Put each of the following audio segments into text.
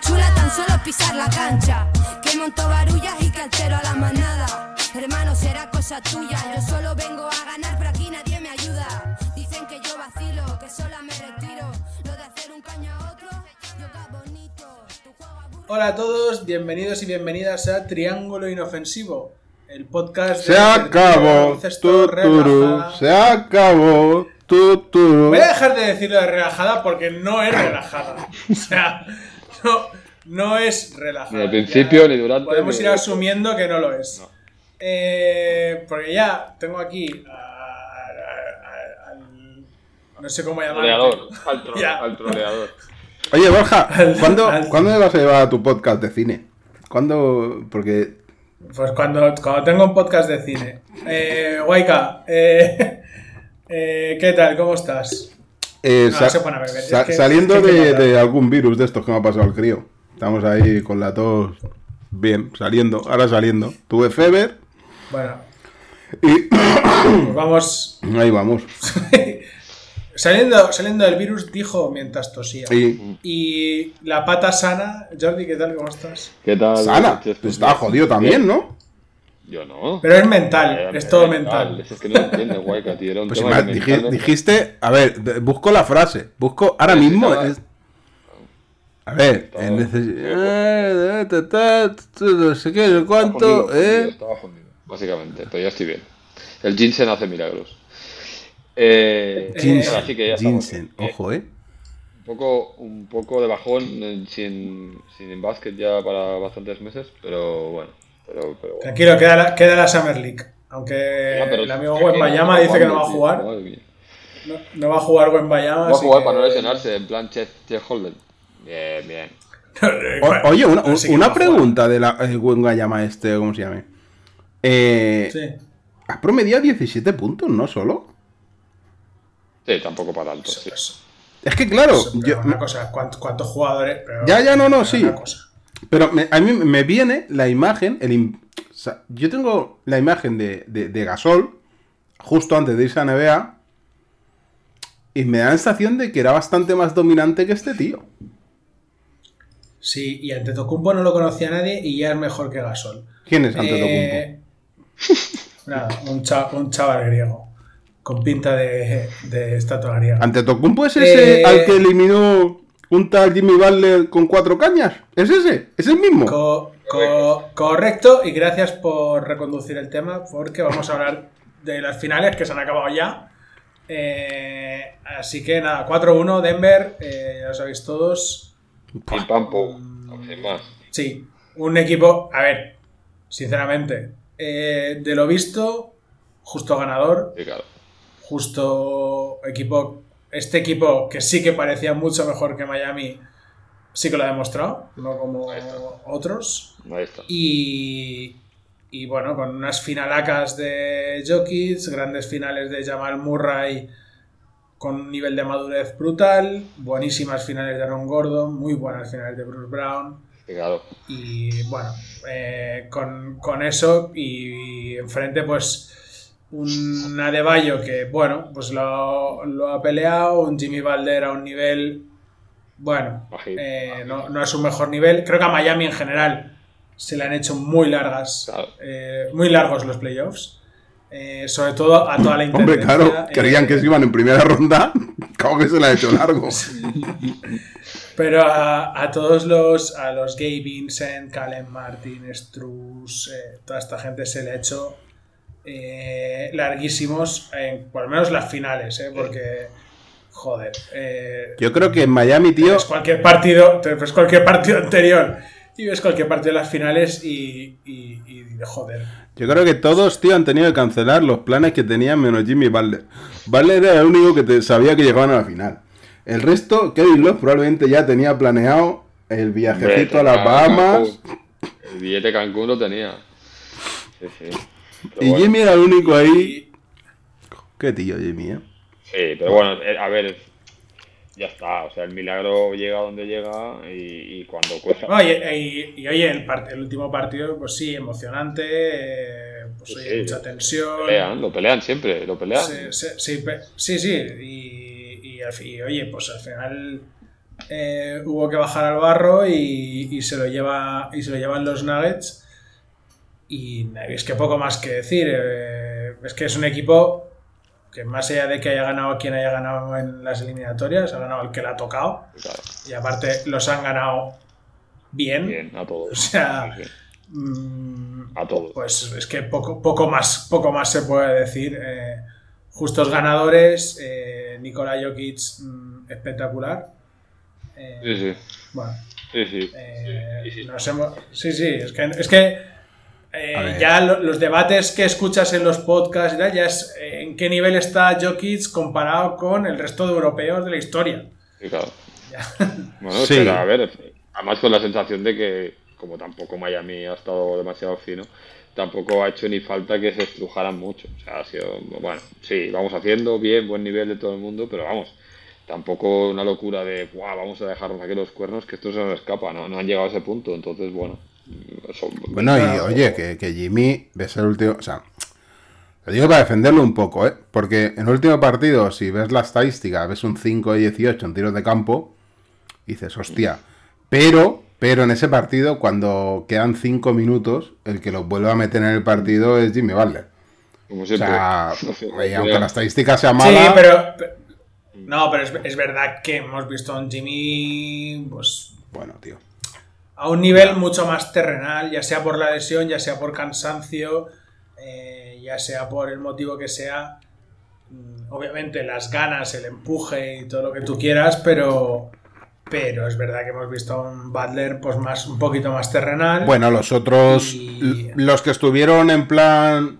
chula tan solo pisar la cancha. Que monto barullas y que altero a la manada. Hermano, será cosa tuya. Yo solo vengo a ganar, pero aquí nadie me ayuda. Dicen que yo vacilo, que sola me Hola a todos, bienvenidos y bienvenidas a Triángulo Inofensivo, el podcast Se de acabó. baloncesto Tuturu. Se acabó. Tuturu. Voy a dejar de decirlo de relajada porque no es relajada. O sea, no, no es relajada. Ni al principio, Ya ni durante, Podemos ni ir asumiendo que no lo es. Eh, porque ya tengo aquí a- a- a- al. No sé cómo llamarlo. Troleador, al, tro- Ya. al troleador. Oye, Borja, ¿cuándo, al- ¿cuándo me vas a llevar a tu podcast de cine? ¿Cuándo? Porque. Pues cuando, cuando tengo un podcast de cine. Eh, Waika, eh, eh, ¿qué tal? ¿Cómo estás? eh, No, sa- se pone a beber, es sa- que- saliendo es que que de, algún virus de estos que me ha pasado al crío. Estamos ahí con la tos bien, saliendo, ahora saliendo. Tuve fever Bueno, y pues vamos. ahí vamos. saliendo, saliendo del virus, dijo mientras tosía. Y Y la pata sana, Jordi, ¿qué tal? ¿Cómo estás? ¿Qué tal? sana, pues estaba jodido también, ¿no? Yo no. Pero es mental, Eh, es todo eh, mental. Es que no lo entiendes, Guayca, tío. Era un Pues tema dijiste, a ver, busco la frase, busco ahora Sí, mismo. estaba- es- a ver, Estaba- en necesi- eh, ta, ta, ta, no sé qué, no sé Estaba cuánto, fundido, fundido, eh. Estaba fundido, básicamente. Pero ya estoy bien. El ginseng hace milagros. Eh, que ya estamos bien. Eh, ojo, eh. un poco, un poco de bajón eh, sin, sin básquet ya para bastantes meses, pero bueno. Pero, pero bueno. Tranquilo, queda la, queda la Summer League. Aunque Ah, pero- el amigo Wembayama está dice que no va a jugar. No, no va a jugar Wembayama. Va a jugar que- para no lesionarse, en plan Chet, Chet Holden. Bien, bien. O- oye, una, pregunta de la eh, Wengayama este, ¿cómo se llame? Eh, Sí. Has promediado 17 puntos, ¿no? Solo. Sí, tampoco para tanto. Eso, sí. eso. Es que claro, Eso, pero yo- una cosa, ¿cuántos, cuántos jugadores? Pero- Ya, ya, no, no, sí. Pero me- a mí me viene la imagen, el im- o sea, yo tengo la imagen de, de- de Gasol justo antes de irse a NBA y me da la sensación de que era bastante más dominante que este tío. Sí, y Antetokounmpo no lo conocía nadie y ya es mejor que Gasol. ¿Quién es Antetokounmpo? Eh, nada, un, cha- un chaval griego con pinta de, de estatua griega. ¿Antetokounmpo es ese Eh, al que eliminó un tal Jimmy Butler con cuatro cañas? ¿Es ese? ¿Es el mismo? Co- co- correcto, y gracias por reconducir el tema, porque vamos a hablar de las finales que se han acabado ya. Eh, así que nada, 4-1 Denver, eh, ya lo sabéis todos. Pim pam más. Sí, un equipo, a ver, sinceramente, eh, de lo visto, justo ganador, Sí, claro. Justo equipo, este equipo que sí que parecía mucho mejor que Miami, sí que lo ha demostrado, no como otros. Ahí está. Y, y bueno, con unas finalacas de Jokic, grandes finales de Jamal Murray con un nivel de madurez brutal, buenísimas finales de Aaron Gordon, muy buenas finales de Bruce Brown. Claro. Y bueno, eh, con, con eso y, enfrente pues un Adebayo que bueno, pues lo, lo ha peleado, un Jimmy Balder a un nivel, bueno, eh, no, no a su mejor nivel. Creo que a Miami en general se le han hecho muy largas, eh, muy largos los playoffs. Eh, sobre todo a toda la Hombre, claro, creían eh, que se iban en primera ronda. Claro que se la ha hecho largo. Pero a, a todos los, a los Gabe Vincent, Calen Martin, Struz, eh, toda esta gente se le ha hecho eh, larguísimos, en, por lo menos las finales, eh, porque, joder, eh, Yo creo que en Miami, tío, ves cualquier partido, te ves cualquier partido anterior y ves cualquier partido de las finales y, y, y joder. Yo creo que todos, tío, han tenido que cancelar los planes que tenían menos Jimmy Butler. Butler era el único que te- sabía que llegaban a la final. El resto, Kevin Love probablemente ya tenía planeado el viajecito a las Bahamas. Cancún. El billete Cancún lo tenía. Sí, sí. Y bueno. Jimmy era el único ahí. Qué tío, Jimmy, ¿eh? Sí, pero bueno, eh, a ver. ya está. O sea, el milagro llega donde llega y, y cuando cuesta. Oye, y, y, oye, el, part- el último partido, pues sí, emocionante, eh, pues Sí, oye, sí, mucha lo tensión. pelean, lo pelean siempre, lo pelean. Sí, sí, sí, sí, sí, y, oye, pues al final eh, hubo que bajar al barro y, y se lo lleva y se lo llevan los Nuggets y es que poco más que decir, eh, es que es un equipo que más allá de que haya ganado quien haya ganado en las eliminatorias, ha ganado el que le ha tocado Claro, y aparte los han ganado bien, bien, a o todos. sea, Sí, sí, mm, A todos. pues es que poco, poco, más, poco más se puede decir. eh, justos ganadores, eh, Nikola Jokic mm, espectacular. Eh, Sí, sí. Bueno, Sí, sí. eh, Sí, sí. nos hemos- sí, sí, es que, es que eh, ya lo- los debates que escuchas en los podcasts y tal, ya es eh, en qué nivel está Jokic comparado con el resto de europeos de la historia. Sí, claro. Bueno, Sí. a ver, además con la sensación de que, como tampoco Miami ha estado demasiado fino, tampoco ha hecho ni falta que se estrujaran mucho. O sea, ha sido, bueno, sí, vamos haciendo bien, buen nivel de todo el mundo, pero vamos, tampoco una locura de, "Buah, vamos a dejarnos aquí los cuernos, que esto se nos escapa, ¿no? No han llegado a ese punto, entonces, bueno. Bueno, y oye, que, que Jimmy ves el último. O sea, lo digo para defenderlo un poco, ¿eh? Porque en el último partido, si ves la estadística, ves un 5 de 18 en tiros de campo, dices, hostia. Pero, pero en ese partido, cuando quedan 5 minutos, el que los vuelve a meter en el partido es Jimmy Butler. Como O sea, no aunque la estadística sea Sí, mala. pero, pe- No, pero es, es verdad que hemos visto a un Jimmy pues, Bueno, tío. A un nivel mucho más terrenal, ya sea por la lesión, ya sea por cansancio, eh, ya sea por el motivo que sea. Mm, Obviamente las ganas, el empuje y todo lo que tú quieras, pero, pero es verdad que hemos visto a un Butler pues más, un poquito más terrenal. Bueno, los otros, Y- los que estuvieron en plan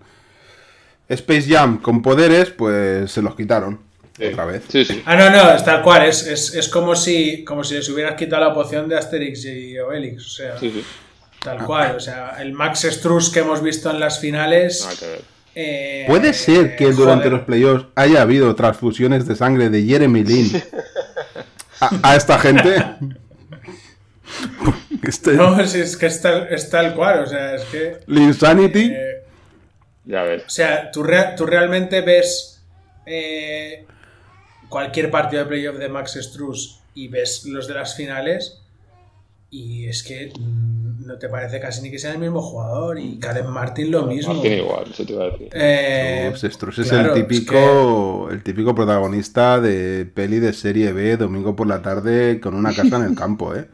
Space Jam con poderes, pues se los quitaron Sí. otra vez. Sí, sí. Ah, no, no, es tal cual, es, es, es como, si, como si les hubieras quitado la poción de Asterix y Obelix, o sea, Sí, sí. tal cual, o sea, el Max Struss que hemos visto en las finales... Eh, Puede ser que durante joder. los playoffs haya habido transfusiones de sangre de Jeremy Lin a, a esta gente. Este, No, si es que es tal, es tal cual, o sea, es que... Linsanity. eh, Ya ves. o sea, tú, rea- tú realmente ves eh, cualquier partido de playoff de Max Struss y ves los de las finales y es que mm, no te parece casi ni que sea el mismo jugador y Karen Martin lo mismo. Martín igual, eso te iba a decir. Eh, Struz, Struz es claro, el es típico, el típico protagonista de peli de serie B, domingo por la tarde, con una casa en el campo, ¿eh?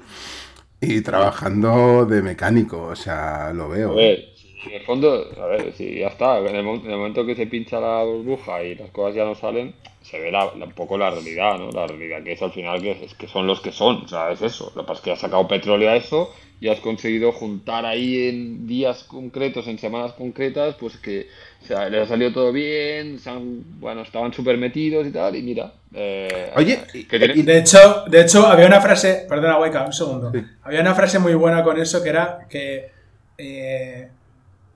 Y trabajando de mecánico, o sea, lo A veo. ver, en el fondo, a ver, si ya está, en el, mo- en el momento que se pincha la burbuja y las cosas ya no salen, se ve la- la- un poco la realidad, ¿no? La realidad que es al final que, es que son los que son, o sea, es eso. Lo que pasa es que has sacado petróleo a eso y has conseguido juntar ahí en días concretos, en semanas concretas, pues que o sea, les ha salido todo bien, se han- bueno, estaban súper metidos y tal, y mira. eh, Oye, y- De hecho, de hecho, había una frase, perdona, Waika, un segundo. Sí. Había una frase muy buena con eso que era que eh,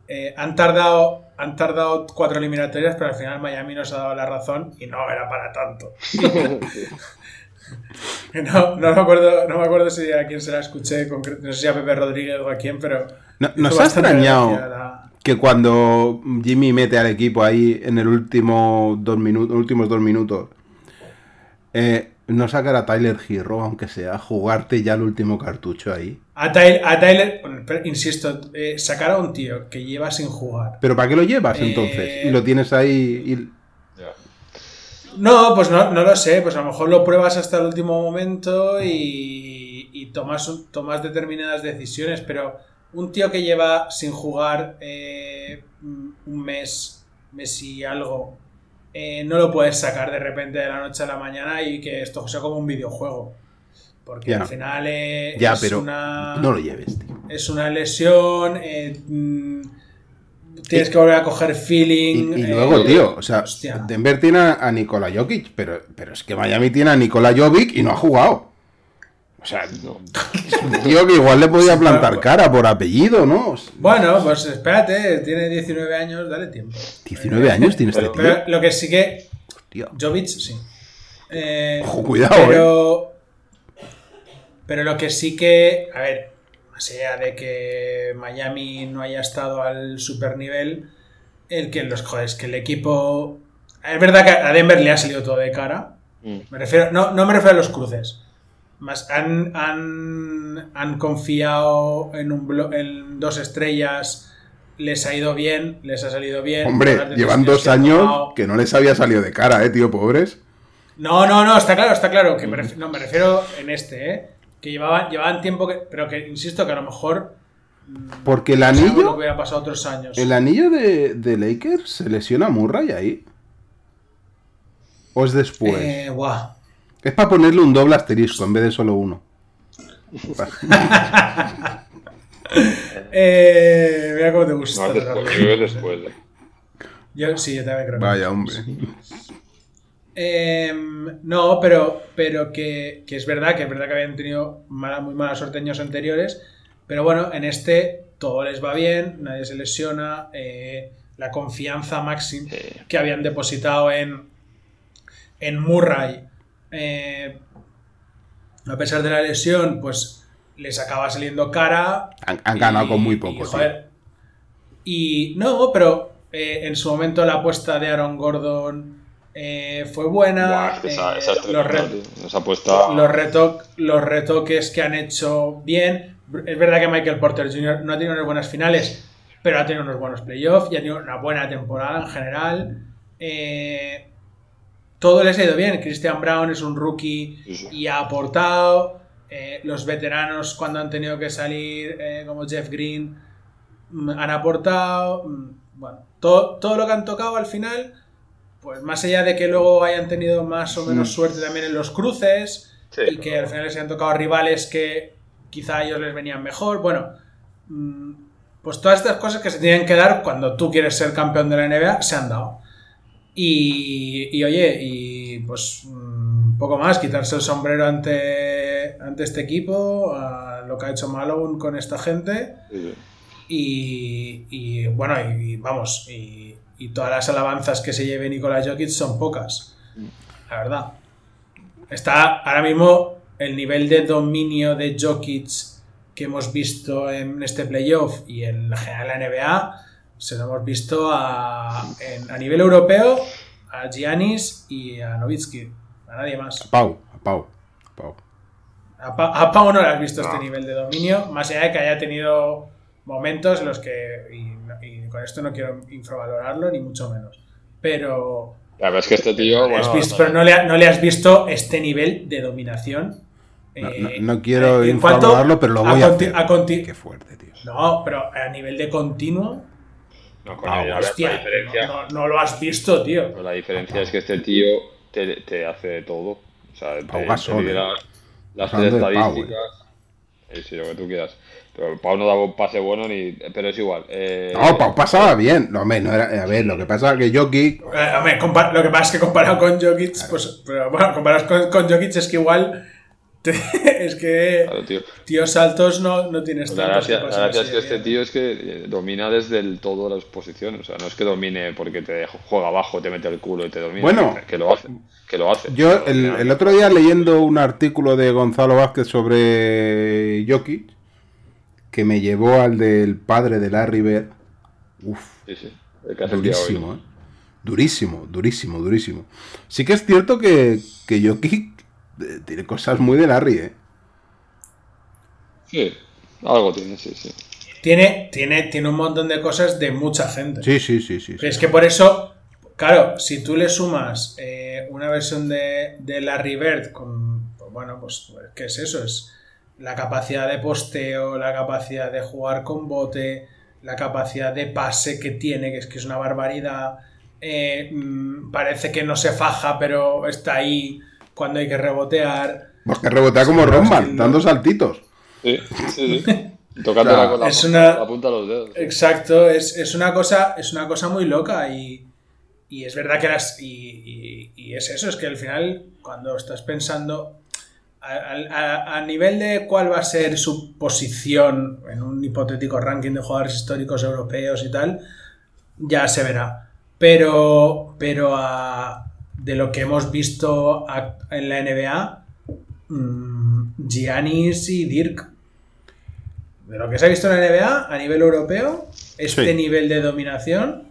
eh, han tardado han tardado cuatro eliminatorias, pero al final Miami nos ha dado la razón y no era para tanto. No, no me acuerdo, no me acuerdo si a quién se la escuché, no sé si a Pepe Rodríguez o a quién, pero No- nos ha extrañado la- que cuando Jimmy mete al equipo ahí en el último dos minutos, últimos dos minutos, eh, no sacar a Tyler Hero, aunque sea, jugarte ya el último cartucho ahí. A Tyler, a Tyler- bueno, pero insisto, eh, sacar a un tío que lleva sin jugar Pero ¿para qué lo llevas Eh, entonces? Y lo tienes ahí. y-. No, pues no, no lo sé, pues a lo mejor lo pruebas hasta el último momento y, y tomas, tomas determinadas decisiones, pero un tío que lleva sin jugar eh, un mes, mes y algo, eh, no lo puedes sacar de repente de la noche a la mañana y que esto sea como un videojuego. Porque Ya. al final eh, Ya, es, pero una, no lo lleves, tío. es una lesión, eh, mm, tienes que volver a coger feeling. y luego, tío, o sea, hostia. Denver tiene a, a Nikola Jokic, pero, pero es que Miami tiene a Nikola Jovic y no ha jugado. O sea, No. es un tío que igual le podía plantar cara por apellido, ¿no? Bueno, pues espérate, tiene 19 años, dale tiempo. 19 años tiene este tío. Pero lo que sí que. Tío. Jovic, sí. Eh, Ojo, cuidado, pero, pero lo que sí que, a ver, más allá de que Miami no haya estado al super nivel, el que los joder, es que el equipo. Es verdad que a Denver le ha salido todo de cara. Mm. Me refiero, no, no me refiero a los cruces. Más han, han, han confiado en, un en dos estrellas. Les ha ido bien, les ha salido bien. Hombre, llevan dos que años tomado. que no les había salido de cara, eh, tío, pobres. No, no, no, está claro, está claro. Que me no, me refiero en este, ¿eh? Que llevaban, llevaban tiempo que. Pero que insisto que a lo mejor. Porque el anillo, hubiera pasado otros años. el anillo de, de Lakers se lesiona a Murray ahí. ¿O es después? Eh, guau. Es para ponerle un doble asterisco en vez de solo uno. Eh, mira cómo te gusta. No, es después, yo que eh. Yo sí, yo también creo. que- Vaya, hombre. Em, no, pero, pero que, que es verdad, que es verdad que habían tenido mala, muy mala suerte años anteriores. Pero bueno, en este todo les va bien, nadie se lesiona. eh, la confianza máxima Sí. que habían depositado en, en Murray, eh, a pesar de la lesión, pues les acaba saliendo cara. Han, han ganado Y- con muy y, poco, tío. joder, y no, pero eh, en su momento la apuesta de Aaron Gordon eh, fue buena. Buah, es que esa, esa es los, tremenda, re- tío. Esa apuesta. los, los retoques que han hecho bien. Es verdad que Michael Porter Jr. no ha tenido unas buenas finales, pero ha tenido unos buenos playoffs y ha tenido una buena temporada en general. Eh, todo les ha ido bien. Christian Brown es un rookie Sí, sí. y ha aportado. Eh, los veteranos cuando han tenido que salir, eh, como Jeff Green, mm, han aportado. Mm, Bueno, todo, todo lo que han tocado al final, pues más allá de que luego hayan tenido más o menos suerte también en los cruces Sí, y que al final les hayan tocado rivales que quizá a ellos les venían mejor, bueno, mm, pues todas estas cosas que se tienen que dar cuando tú quieres ser campeón de la NBA se han dado. Y, y, oye, y pues mm, poco más, quitarse el sombrero ante, ante este equipo, a lo que ha hecho Malone con esta gente. Sí. Y, y, bueno, y, vamos, y, y todas las alabanzas que se lleve Nikola Jokic son pocas, la verdad. Está ahora mismo el nivel de dominio de Jokic que hemos visto en este playoff y en la general la NBA, se lo hemos visto a, en- a nivel europeo a Giannis y a Novitsky, a nadie más. Pau, a Pau, a Pau. A, Pa- a Pau no le has visto No. este nivel de dominio, más allá de que haya tenido momentos en los que, y, y con esto no quiero infravalorarlo, ni mucho menos, pero, La verdad es que este tío. has Bueno, visto- pero no, le, ha- no le has visto este nivel de dominación. No, eh, no- no quiero cuanto infravalorarlo, pero lo voy a, conti- hacer. a Qué fuerte, tío. no, pero a nivel de continuo, No, coño, Ah, la hostia, diferencia. no, no- no lo has visto, tío. Pues la diferencia es que este tío te, te hace de todo. O sea, te, Pau te Gasol, lidera eh. las de Pau, estadísticas. Eh, sí, lo que tú quieras. Pero Pau no daba un pase bueno ni. Pero es igual. Eh, No, Pau pasaba bien. No, hombre, no era, a ver, lo que pasa es que Jokic. Eh, hombre, compa- lo que pasa es que comparado con Jokic, pues, pero bueno, comparado con, con Jokic es que igual, te- es que Claro, tío. tíos altos no, no tienes La gracia, la gracia es que este bien. tío es que eh, domina desde el todo las posiciones. O sea, no es que domine porque te juega abajo, te mete el culo y te domina. Bueno. que, que lo hace. Que lo hace. Yo, el, otro día leyendo un artículo de Gonzalo Vázquez sobre Jokic, que me llevó al del padre de Larry Bird. Uf, Sí, sí. Hoy. durísimo, ¿eh? Durísimo, durísimo, durísimo. Sí que es cierto que, que Jokic eh, tiene cosas muy de Larry, ¿eh? Sí, algo tiene, sí, sí. Tiene, tiene, tiene un montón de cosas de mucha gente. Sí, sí, sí, sí. sí. Es que por eso, claro, si tú le sumas eh, una versión de, de Larry Bird con, pues bueno, pues, ¿qué es eso? Es la capacidad de posteo, la capacidad de jugar con bote, la capacidad de pase que tiene, que es que es una barbaridad. Eh, mm, parece que no se faja, pero está ahí cuando hay que rebotear. Porque rebotea como sí, dando saltitos. Sí, sí, sí. Tocándola O sea, con la, es punta- una- la punta de los dedos. Exacto, es, es una cosa, es una cosa muy loca y, y es verdad que las. Y, y- y es eso, es que al final, cuando estás pensando a, a- a nivel de cuál va a ser su posición en un hipotético ranking de jugadores históricos europeos y tal, ya se verá. Pero, pero a, de lo que hemos visto en la NBA, mm, Giannis y Dirk. De lo que se ha visto en la NBA a nivel europeo, este Sí. nivel de dominación,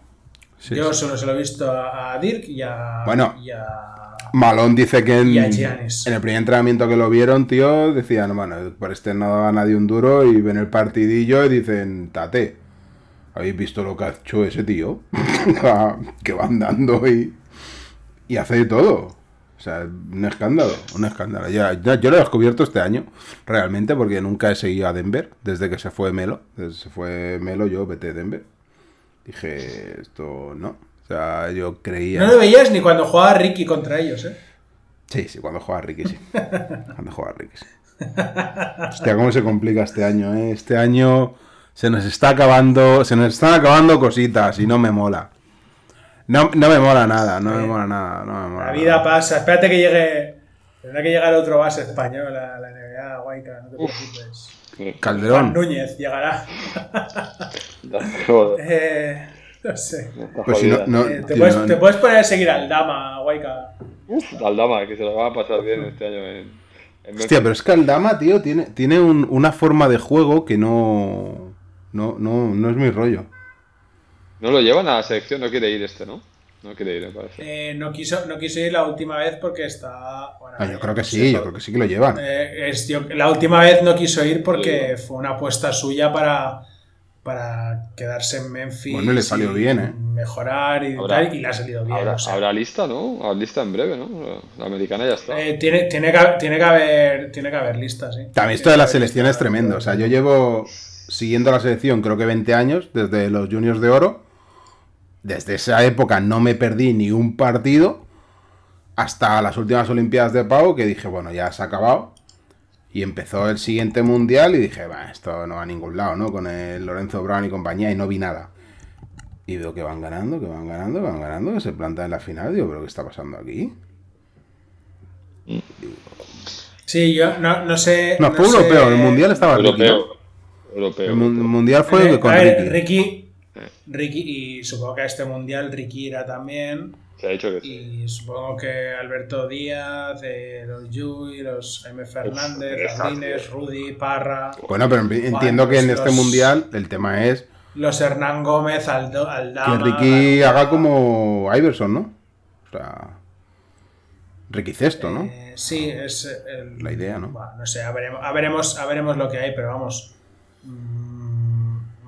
Sí, yo sí. solo se lo he visto a, a Dirk y a, Bueno. y a- Malón dice que en, en el primer entrenamiento que lo vieron, tío, decían, bueno, por este no daba nadie un duro y ven el partidillo y dicen, tate, ¿habéis visto lo que ha hecho ese tío? que va andando y, y hace de todo. O sea, un escándalo, un escándalo. Yo lo he descubierto este año, realmente, porque nunca he seguido a Denver desde que se fue Melo. Desde que se fue Melo, yo vete Denver. Dije, esto no. O sea, yo creía... No lo veías ni cuando jugaba Ricky contra ellos, ¿eh? Sí, sí, cuando juega Ricky, sí. Cuando juega Ricky, sí. Hostia, cómo se complica este año, ¿eh? Este año se nos está acabando, se nos están acabando cositas y no me mola. No, no me mola nada, no me mola nada, no me mola La vida nada. pasa. Espérate que llegue. Tendrá que llegar otro base español a la NBA, Guayca, no te preocupes. Calderón. Núñez llegará. Eh, no sé. Pues si no, jodida. no, Eh, te, tío, puedes, te puedes poner a seguir al Dama, Guayca. Aldama, que se lo va a pasar bien este año en, en Hostia, pero es que Aldama, tío, tiene, tiene un- una forma de juego que no, no, no, no es mi rollo. No lo llevan a la selección, no quiere ir este, ¿no? No quiere ir, me parece. Eh, no, quiso, no quiso ir la última vez porque está. bueno, Ah, yo creo que sí, yo creo que sí que lo llevan. Eh, es- yo- la última vez no quiso ir porque fue una apuesta suya para, para quedarse en Memphis. Bueno, y le salió bien, ¿eh? Mejorar y, Habrá- tal, y le ha salido bien. Habrá, o sea. habrá lista, ¿no? Habrá lista en breve, ¿no? La americana ya está. Eh, tiene, tiene, que, tiene, que haber, tiene que haber listas, sí. También esto de la selección es tremendo. O sea, yo llevo siguiendo la selección creo que 20 años, desde los Juniors de Oro. Desde esa época no me perdí ni un partido. Hasta las últimas Olimpiadas de Pau, que dije, bueno, ya se ha acabado. Y empezó el siguiente mundial y dije, va, esto no va a ningún lado, ¿no? Con el Lorenzo Brown y compañía, y no vi nada. Y veo que van ganando, que van ganando, que van ganando, que se plantan en la final. Digo, ¿pero qué está pasando aquí? Sí, yo no, no sé. No, fue sé- europeo, el mundial estaba Ricky, ¿no? Europeo. Europeo. El mu- mundial fue Eh, con a ver, Ricky. Ricky. Ricky, y supongo que a este mundial Ricky irá también. Se ha dicho que sí. Y supongo que Alberto Díaz, eh, los Yui, los M. Fernández, Uf, Landines, Rudy, Parra, Bueno, pero entiendo que en los- este mundial el tema es los Hernán Gómez, Aldo, que Aldama. Ricky Garuba. haga como Iverson, ¿no? O sea, Ricky Cesto, ¿no? Eh, sí, es el- La idea, ¿no? Bueno, no sé, a veremos, a veremos, a veremos lo que hay, pero vamos. mm,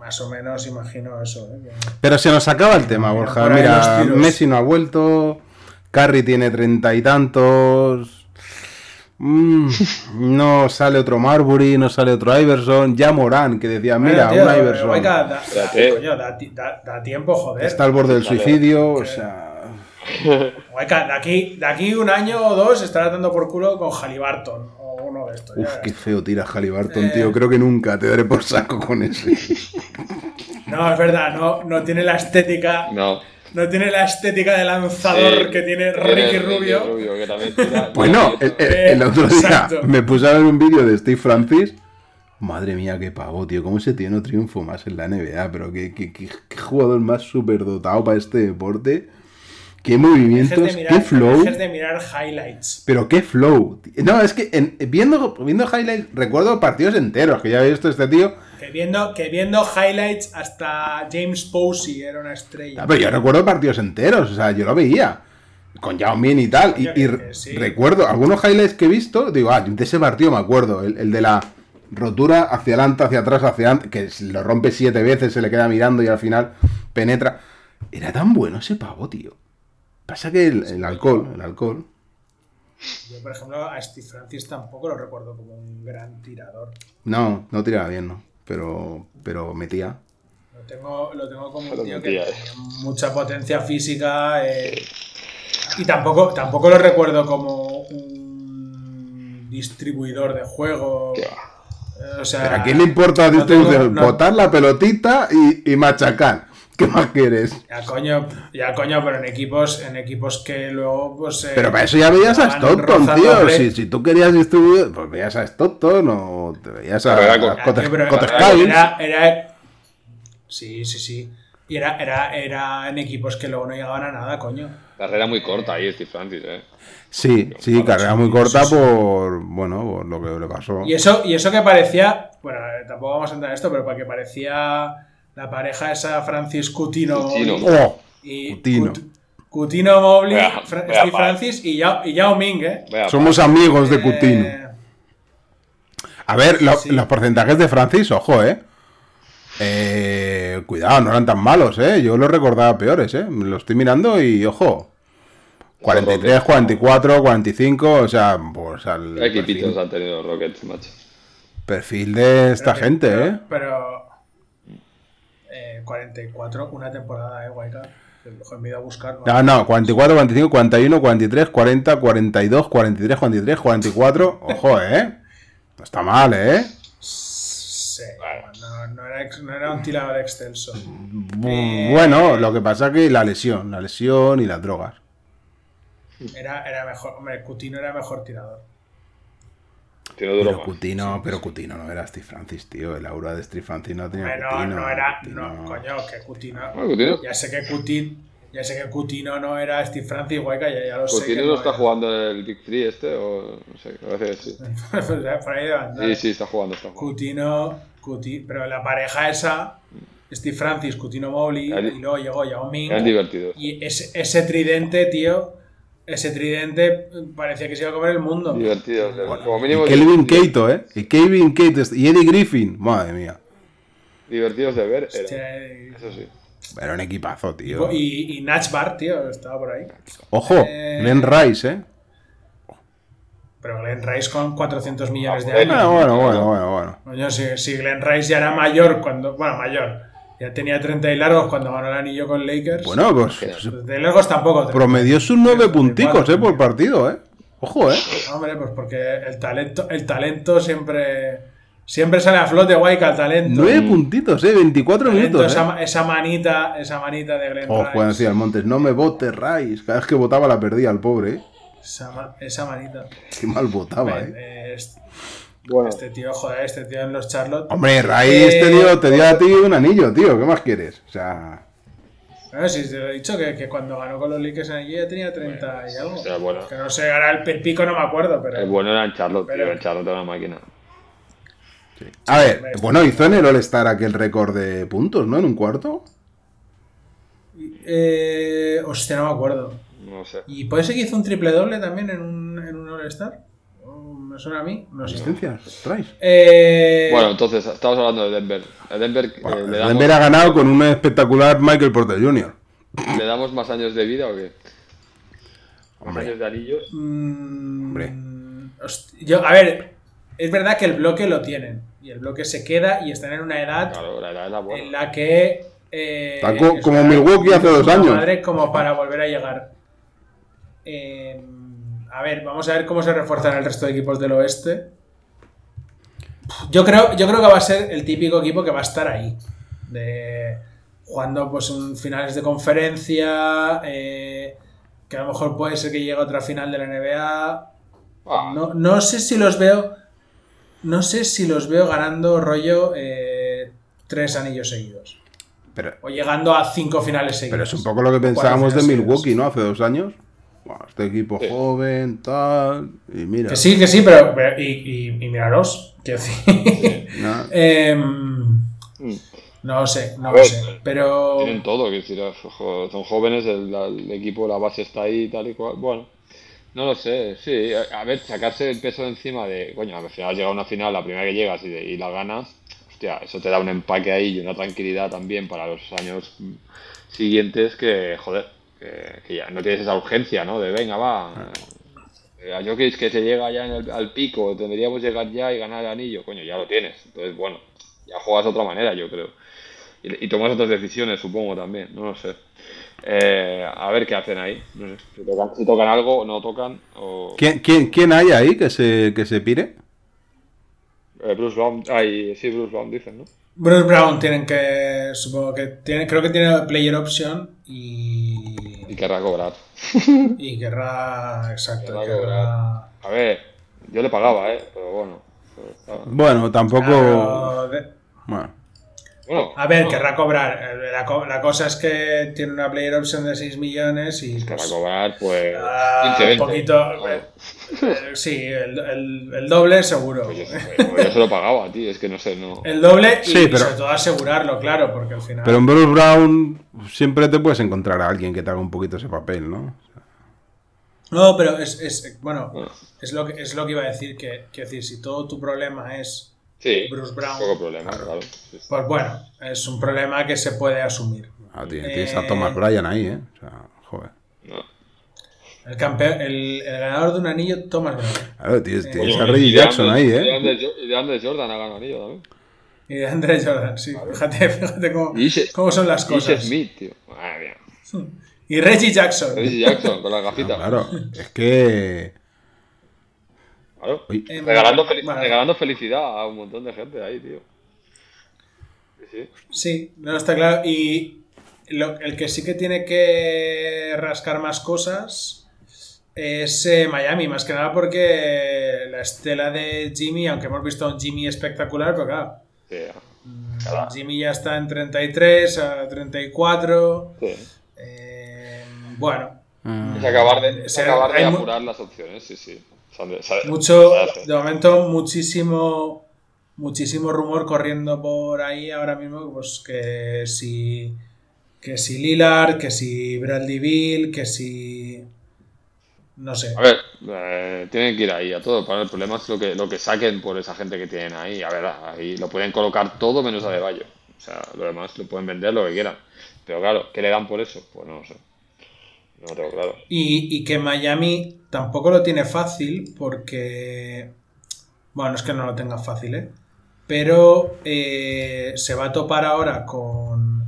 más o menos imagino eso. ¿eh? Pero se nos acaba el tema, Borja. Mira. Messi no ha vuelto, Curry tiene treinta y tantos. Mm, no sale otro Marbury, no sale otro Iverson. Ya Morán, que decía, mira, Bueno, tío, un Iverson. Da, da- Espérate. coño, da ti- da- da tiempo, joder. Está al borde del Vale. suicidio, o sea. De aquí, de aquí un año o dos estará dando por culo con Halliburton ya verás. qué feo tira Halliburton, Eh. tío. Creo que nunca te daré por saco con ese. No, es verdad, no, no tiene la estética. No. No. tiene la estética de lanzador Sí, que tiene tiene Ricky Rubio. que también tira- Bueno, el, el- el otro día Exacto. me puse a ver un vídeo de Steve Francis. Madre mía, qué pavo, tío. ¿Cómo ese tío no triunfo más en la NBA? Pero qué, qué- qué- qué jugador más superdotado para este deporte. Qué movimientos, mirar, qué flow. de mirar highlights. Pero qué flow. No, es que en- viendo, viendo highlights recuerdo partidos enteros que ya he visto este tío. Que viendo, que viendo highlights hasta James Posey era una estrella. Ah, pero yo recuerdo partidos enteros, o sea, yo lo veía. Con Yao Min y tal. Y, que- sí. recuerdo algunos highlights que he visto. Digo, ah, de ese partido me acuerdo. El, el de la rotura hacia adelante, hacia atrás, hacia adelante. Que lo rompe siete veces, se le queda mirando y al final penetra. Era tan bueno ese pavo, tío. Pasa que el, el alcohol, el alcohol. Yo, por ejemplo, a Steve Francis tampoco lo recuerdo como un gran tirador. No, no tiraba bien, ¿no? Pero, pero metía. Lo tengo, lo tengo como un tío que eh. tenía mucha potencia física. eh, y tampoco, tampoco lo recuerdo como un distribuidor de juego. Qué Eh. O sea, Pero a quién le importa no distribución? tengo- no- Botar la pelotita y, y machacar. ¿Qué más quieres? Ya coño, ya coño, pero en equipos, en equipos que luego pues eh, Pero para eso ya veías a Stockton, tío. Si, si tú querías distribuir, pues veías a Stockton o te veías a, a Cotes- era- era, era- Sí, sí, sí. Y era, era, era en equipos que luego no llegaban a nada, coño. Carrera muy corta ahí, Steve Francis, ¿eh? Sí, sí, carrera muy corta por, bueno, por lo que le pasó. Y eso, y eso que parecía, bueno, tampoco vamos a entrar en esto, pero porque parecía la pareja esa Francis Cutino, Cutino. ¡Oh! y Cutino. Cut- Cutino Mobley, Vea- Fra- vea Steve pa- Francis y Yao, y Yao Ming, ¿eh? Somos amigos de Cutino. Eh, A ver, lo- Sí. los porcentajes de Francis, ojo, eh. Eh, Cuidado, no eran tan malos, eh. Yo los recordaba peores, eh. Lo estoy mirando y, ojo. 43, 44, 45, o sea, pues al ¿Qué equipitos perfil, han tenido Rockets, macho? perfil de esta pero- gente, pero- eh. Pero. Eh, 44, una temporada, ¿eh, Guayca? Me he ido a buscar. ¿no? No, no, 44, 45, 41, 43, 40, 42, 43, 43, 44. Ojo, eh. No está mal, eh. Sí, no, no era, no era un tirador excelso. Bu- Bueno, lo que pasa que la lesión, la lesión y las drogas. Era, era mejor, hombre, Cutino era mejor tirador. Pero. Cutino, pero Cutino no era Steve Francis, tío. El aura de Steve Francis no tenía Hombre, no, Cutino. no era, Cutino. no, coño, que Cutino. Bueno, Ya sé que Cutino, ya sé que Cutino no era Steve Francis, Guayca, ya, ya lo sé. Coutinho que no está era. jugando el Big Free este, o no sé, sí. Por ahí debe andar. Sí, sí, está jugando, está jugando. Cutino, Cuti- pero la pareja esa, Steve Francis, Cutino Mobley, Eran- y luego llegó Yao Ming. Eran divertidos. Y ese, ese tridente, tío, ese tridente parecía que se iba a comer el mundo. Divertidos, como mínimo. Y Kelvin. Keito, ¿eh? Y Kevin Keito y Eddie Griffin. Madre mía. Divertidos de ver, era. Hostia, Eso sí. Era un equipazo, tío. Y, y Natch Bar, tío, estaba por ahí. Ojo, Eh, Glenn Rice, ¿eh? Pero Glenn Rice con 400 millones de Ah, años. Bueno, bueno, bueno, bueno, bueno. Coño, si, si Glenn Rice ya era mayor cuando. Bueno, mayor. Ya tenía 30 y largos cuando ganó el anillo con Lakers. Bueno, pues, pues, de largos tampoco. promedió sus nueve 34, punticos, ¿eh? Por partido, ¿eh? Ojo, ¿eh? Hombre, pues porque el talento, el talento siempre. Siempre sale a flote, guay, que el talento. Nueve puntitos, ¿eh? 24 talento, minutos, ¿eh? esa, manita, esa manita de Glenn Ojo, Rice. decía el Montes, no me votes, Rice. Cada vez que votaba la perdía el pobre, ¿eh? Esa, esa manita. Qué mal votaba, ¿eh? Bueno, este tío, joder, este tío en los Charlotte. Hombre, Eh, te dio, te dio a ti un anillo, tío. ¿Qué más quieres? O sea... Bueno, si te lo he dicho que, que cuando ganó con los Lakers en allí ya tenía 30 y algo. o sea, bueno. Que no sé, ahora el, el pico no me acuerdo, pero. el bueno era en Charlotte, Pero- tío. En Charlotte era una máquina. A ver, bueno, hizo en el All-Star aquel récord de puntos, ¿no? En un cuarto. Eh, hostia, no me acuerdo. No sé. ¿Y puede ser que hizo un triple doble también en un, en un All-Star? ¿O ¿Me suena a mí? No sé. Asistencias. Eh, Bueno, entonces, estamos hablando de Denver. A Denver, eh, Bueno, le, damos, Denver ha ganado con un espectacular Michael Porter Jr. ¿le damos más años de vida o qué? ¿Más Hombre. años de anillos? mm, Hombre. yo, a ver, es verdad que el bloque lo tienen. Y el bloque se queda y están en una edad Claro, la edad era en buena. la que. eh, como Milwaukee hace dos años. Madre como para volver a llegar. Eh, a ver, vamos a ver cómo se refuerzan el resto de equipos del oeste. Yo creo, yo creo que va a ser el típico equipo que va a estar ahí. De, jugando pues en finales de conferencia. eh, que a lo mejor puede ser que llegue a otra final de la NBA. Ah, No, no sé si los veo. No sé si los veo ganando rollo eh, tres anillos seguidos. Pero, O llegando a cinco finales seguidos. pero es un poco lo que pensábamos de Milwaukee. ¿no? Hace dos años. Bueno, este equipo Sí. joven, tal. Y mira. Que sí, que sí, pero. pero- y, y, y míralos. Quiero decir. ¿no? Em, mm. no sé, no lo sé. Pero. Tienen todo, quiero decir, jo- son jóvenes, el, el equipo, la base está ahí tal y cual. Bueno, no lo sé, sí. A a ver, sacarse el peso de encima de, coño, al final llega a una final, la primera que llegas y, de- y la ganas, hostia, eso te da un empaque ahí y una tranquilidad también para los años siguientes que, joder, que, que ya no tienes esa urgencia, ¿no? De venga, va. eh, A Jokic que se llega ya en el- al pico, tendríamos llegar ya y ganar el anillo, coño, ya lo tienes. Entonces, bueno, ya juegas de otra manera, yo creo. Y, y tomas otras decisiones, supongo, también, no lo sé. Eh, a ver qué hacen ahí. No sé, si tocan, si tocan algo o no tocan. O, ¿Quién, quién, quién hay ahí que se, que se pire? Eh, Bruce Brown, ay, sí, Bruce Brown dicen, ¿no? Bruce Brown tienen que. Supongo que tiene. Creo que tiene player option y. Querrá cobrar. Y querrá. Exacto. Querrá querrá- cobrar. A ver, yo le pagaba, ¿eh? Pero bueno. pero Bueno, tampoco. Claro, de- Bueno. Bueno, A ver, no, querrá cobrar. Eh, La, co- la cosa es que tiene una player option de 6 millones y. Querrá pues, cobrar, pues. 15, 20. un poquito. eh, eh, sí, el, el- el doble seguro. Pues yo, pues yo se lo pagaba, tío. Es que no sé, no. El doble y, pero- sobre todo asegurarlo, claro, porque al final. Pero en Bruce Brown siempre te puedes encontrar a alguien que te haga un poquito ese papel, ¿no? No, pero es, es bueno, Bueno. es lo que es lo que iba a decir que, que decir si todo tu problema es Sí, Bruce Brown. poco problema, claro. Sí, sí. pues bueno, es un problema que se puede asumir. Ah, tío, tienes Eh, a Thomas Bryan ahí, ¿eh? O sea, joder. No. El campeón, el, el ganador de un anillo, Thomas Brown. Claro, tienes, tienes Coño, a Reggie y de Jackson ahí, y de ¿eh? Andre Y de Andre Jordan ha ganado anillo también. Y de Andre Jordan, sí. Fíjate, fíjate cómo, Y cómo son las cosas. Smith, tío. Madre mía. Y Reggie Jackson. Reggie Jackson con las gafitas. Claro, es que... Claro. Eh, Regalando, fel- vale. regalando felicidad a un montón de gente ahí, tío. Sí, sí. Sí, no está claro. Y lo- el que sí que tiene que rascar más cosas es eh, Miami, más que nada porque la estela de Jimmy, aunque hemos visto a un Jimmy espectacular, pero claro, Sí, Cada- Jimmy ya está en 33, a 34. sí. eh, bueno, ah, Es acabar de, es acabar de apurar las opciones, sí, sí. Sabe- mucho, sabe de momento, muchísimo, muchísimo rumor corriendo por ahí ahora mismo, pues que si, que si Lillard, que si Bradley Bill, que si, no sé. A ver, eh, tienen que ir ahí a todo. Para el problema es lo que, lo que saquen por esa gente que tienen ahí. A ver, ahí lo pueden colocar todo menos a De Bayo. O sea, lo demás lo pueden vender lo que quieran. Pero claro, ¿qué le dan por eso? Pues no lo sé. No lo tengo claro. Y, y que Miami tampoco lo tiene fácil porque, bueno, no es que no lo tenga fácil, ¿eh? Pero eh, se va a topar ahora con,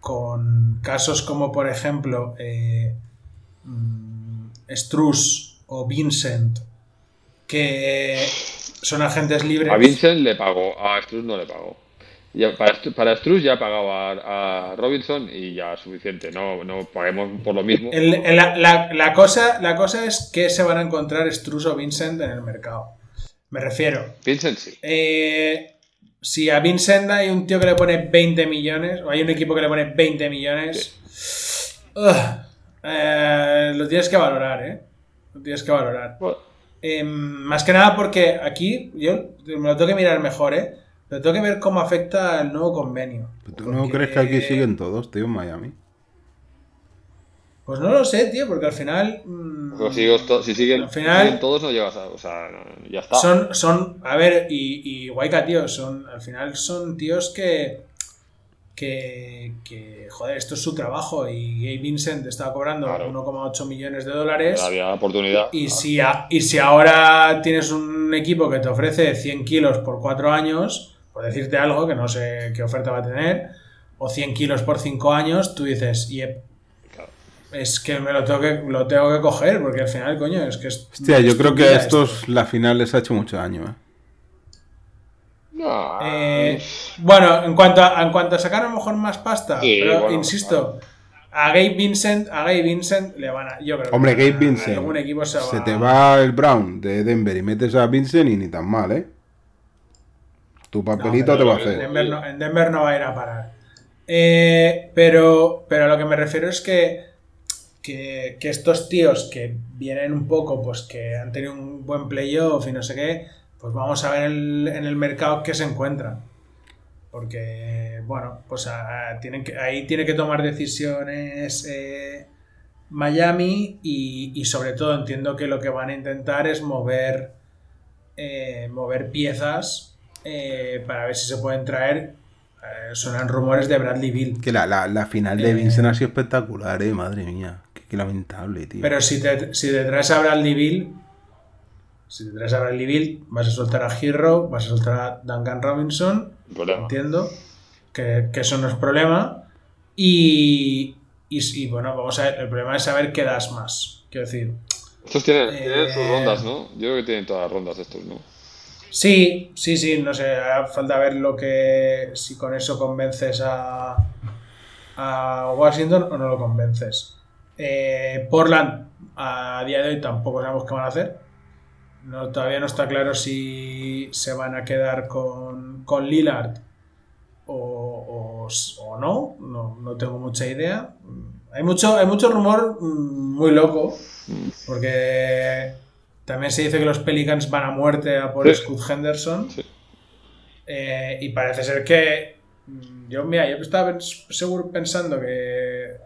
con casos como, por ejemplo, eh, mm, Struz o Vincent, que son agentes libres. A Vincent le pagó, a Struz no le pagó. Ya, para, para Struz ya pagaba a, a Robinson y ya es suficiente. No, no paguemos por lo mismo. El- el- la, la- la cosa, la cosa es que se van a encontrar Struz o Vincent en el mercado. Me refiero, Vincent sí. Eh, si a Vincent hay un tío que le pone 20 millones, o hay un equipo que le pone 20 millones, ugh, eh, lo tienes que valorar, ¿eh? Lo tienes que valorar. Bueno, Eh, más que nada porque aquí, yo me lo tengo que mirar mejor, ¿eh? Pero tengo que ver cómo afecta el nuevo convenio. ¿Tú no crees que aquí siguen todos, tío, en Miami? Pues no lo sé, tío, porque al final... mm, pues si, siguen, Al final- siguen todos, no llegas a. O sea, ya está. Son, son, a ver, y, y Guayca, tío, son, al final son tíos que, que, que, joder, esto es su trabajo y Gabe Vincent estaba cobrando Claro. 1,8 millones de dólares Había la oportunidad. y si, a- y si ahora tienes un equipo que te ofrece 100 kilos por 4 años, por decirte algo, que no sé qué oferta va a tener, o 100 kilos por 5 años, tú dices, yep, es que me lo tengo que, lo tengo que coger, porque al final, coño, es que es... Hostia, yo creo que a estos la final les ha hecho mucho daño, ¿eh? No, Eh, bueno, en cuanto, a, en cuanto a sacar a lo mejor más pasta, Sí, pero bueno, insisto, a Gabe Vincent, a Gabe Vincent le van a. Yo creo que Hombre, a- Gabe Vincent. algún equipo se, Se te va el Brown de Denver y metes a Vincent y ni tan mal, ¿eh? Tu papelito No, te va a En hacer. Denver, no, en Denver no va a ir a parar. Eh, pero, pero a lo que me refiero es que, que, que estos tíos que vienen un poco, pues que han tenido un buen playoff y no sé qué, pues vamos a ver el- en el mercado qué se encuentran. Porque, bueno, pues a- a- tienen que, ahí tiene que tomar decisiones eh, Miami y, y sobre todo entiendo que lo que van a intentar es mover, eh, mover piezas eh, para ver si se pueden traer. eh, suenan rumores de Bradley Bill. Que la, la, la final de Eh. Vincent ha sido espectacular, eh, madre mía. Qué, qué lamentable, tío. Pero si te, si te traes a Bradley Bill, si te traes a Bradley Bill, vas a soltar a Hero, vas a soltar a Duncan Robinson, problema. entiendo que, que eso no es problema. Y, y, y, bueno, vamos a ver, el problema es saber qué das más. Quiero decir, Estos tienen, Eh, tienen sus rondas, ¿no? Yo creo que tienen todas las rondas estos, ¿no? Sí, sí, sí, no sé, hará falta ver lo que, si con eso convences a, a Washington o no lo convences. Eh, Portland, a día de hoy tampoco sabemos qué van a hacer. No, todavía no está claro si se van a quedar con, con Lillard o, s- o no, no, no tengo mucha idea. Hay mucho, hay mucho rumor mm, muy loco, porque también se dice que los Pelicans van a muerte a por Sí. Scoot Henderson. Sí. Eh, y parece ser que. mm, Yo, mira, yo estaba seguro pensando que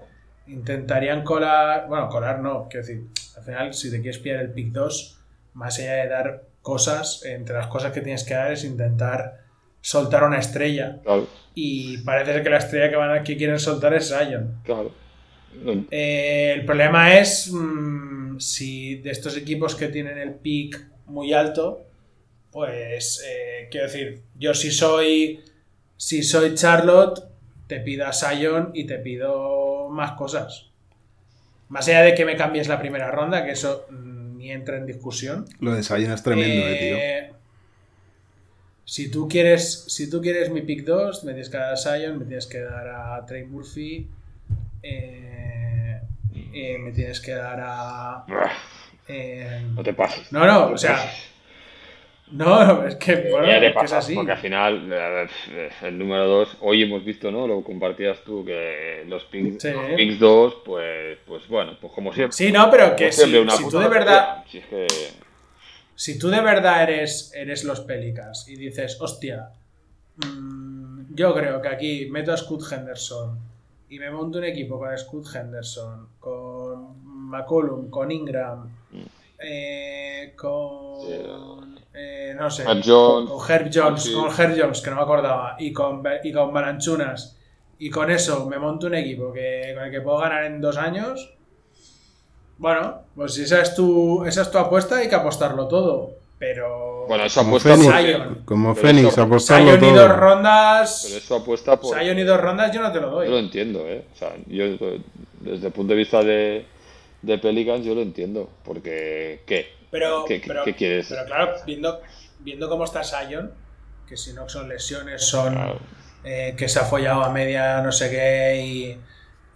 intentarían colar. Bueno, colar no, quiero decir, al final, si te quieres pillar el pick 2, más allá de dar cosas, entre las cosas que tienes que dar es intentar soltar una estrella. Claro, Y parece ser que la estrella que, van a, que quieren soltar es Zion. claro. No, Eh, el problema es mm, si de estos equipos que tienen el pick muy alto, pues eh, quiero decir, yo si soy si soy Charlotte, te pido a Sion y te pido más cosas. Más allá de que me cambies la primera ronda, que eso mm, ni entra en discusión. Lo de Sion es tremendo, eh, tío. Eh, Si tú quieres, si tú quieres mi pick 2, me tienes que dar a Sion, me tienes que dar a Trey Murphy, eh, eh, me tienes que dar a. eh, no te pases. no, no, o sea, no, es que, bueno, es que es pasas, así. porque al final, el número 2, hoy hemos visto, ¿no? Lo compartías tú, que los picks, Sí. los picks 2, pues, pues bueno, pues como siempre. Sí, no, pero que siempre, si, una si tú de verdad. Si es que. si tú de verdad eres, eres los Pelicans y dices, hostia, mm, yo creo que aquí meto a Scoot Henderson y me monto un equipo con Scoot Henderson, con McCollum, con Ingram, eh, con. eh, no sé. Jones. Con Herb Jones, Sí. con Herb Jones, que no me acordaba, y con, y con Balanchunas. Y con eso me monto un equipo que, con el que puedo ganar en dos años. Bueno, pues si esa es tu, esa es tu apuesta, hay que apostarlo todo. Pero. Bueno, eso Como apuesta Fénix, por. Zion. como pero Fénix, eso- apostarlo Zion y dos todo. Pero rondas. eso apuesta por. Zion y dos rondas yo no te lo Yo lo doy. entiendo, ¿eh? O sea, yo desde el punto de vista de, de Pelicans yo lo entiendo. Porque, ¿qué? Pero, ¿Qué, qué- pero, qué quieres? pero claro, viendo, viendo cómo está Zion, que si no son lesiones, son Claro. eh, que se ha follado a media no sé qué y,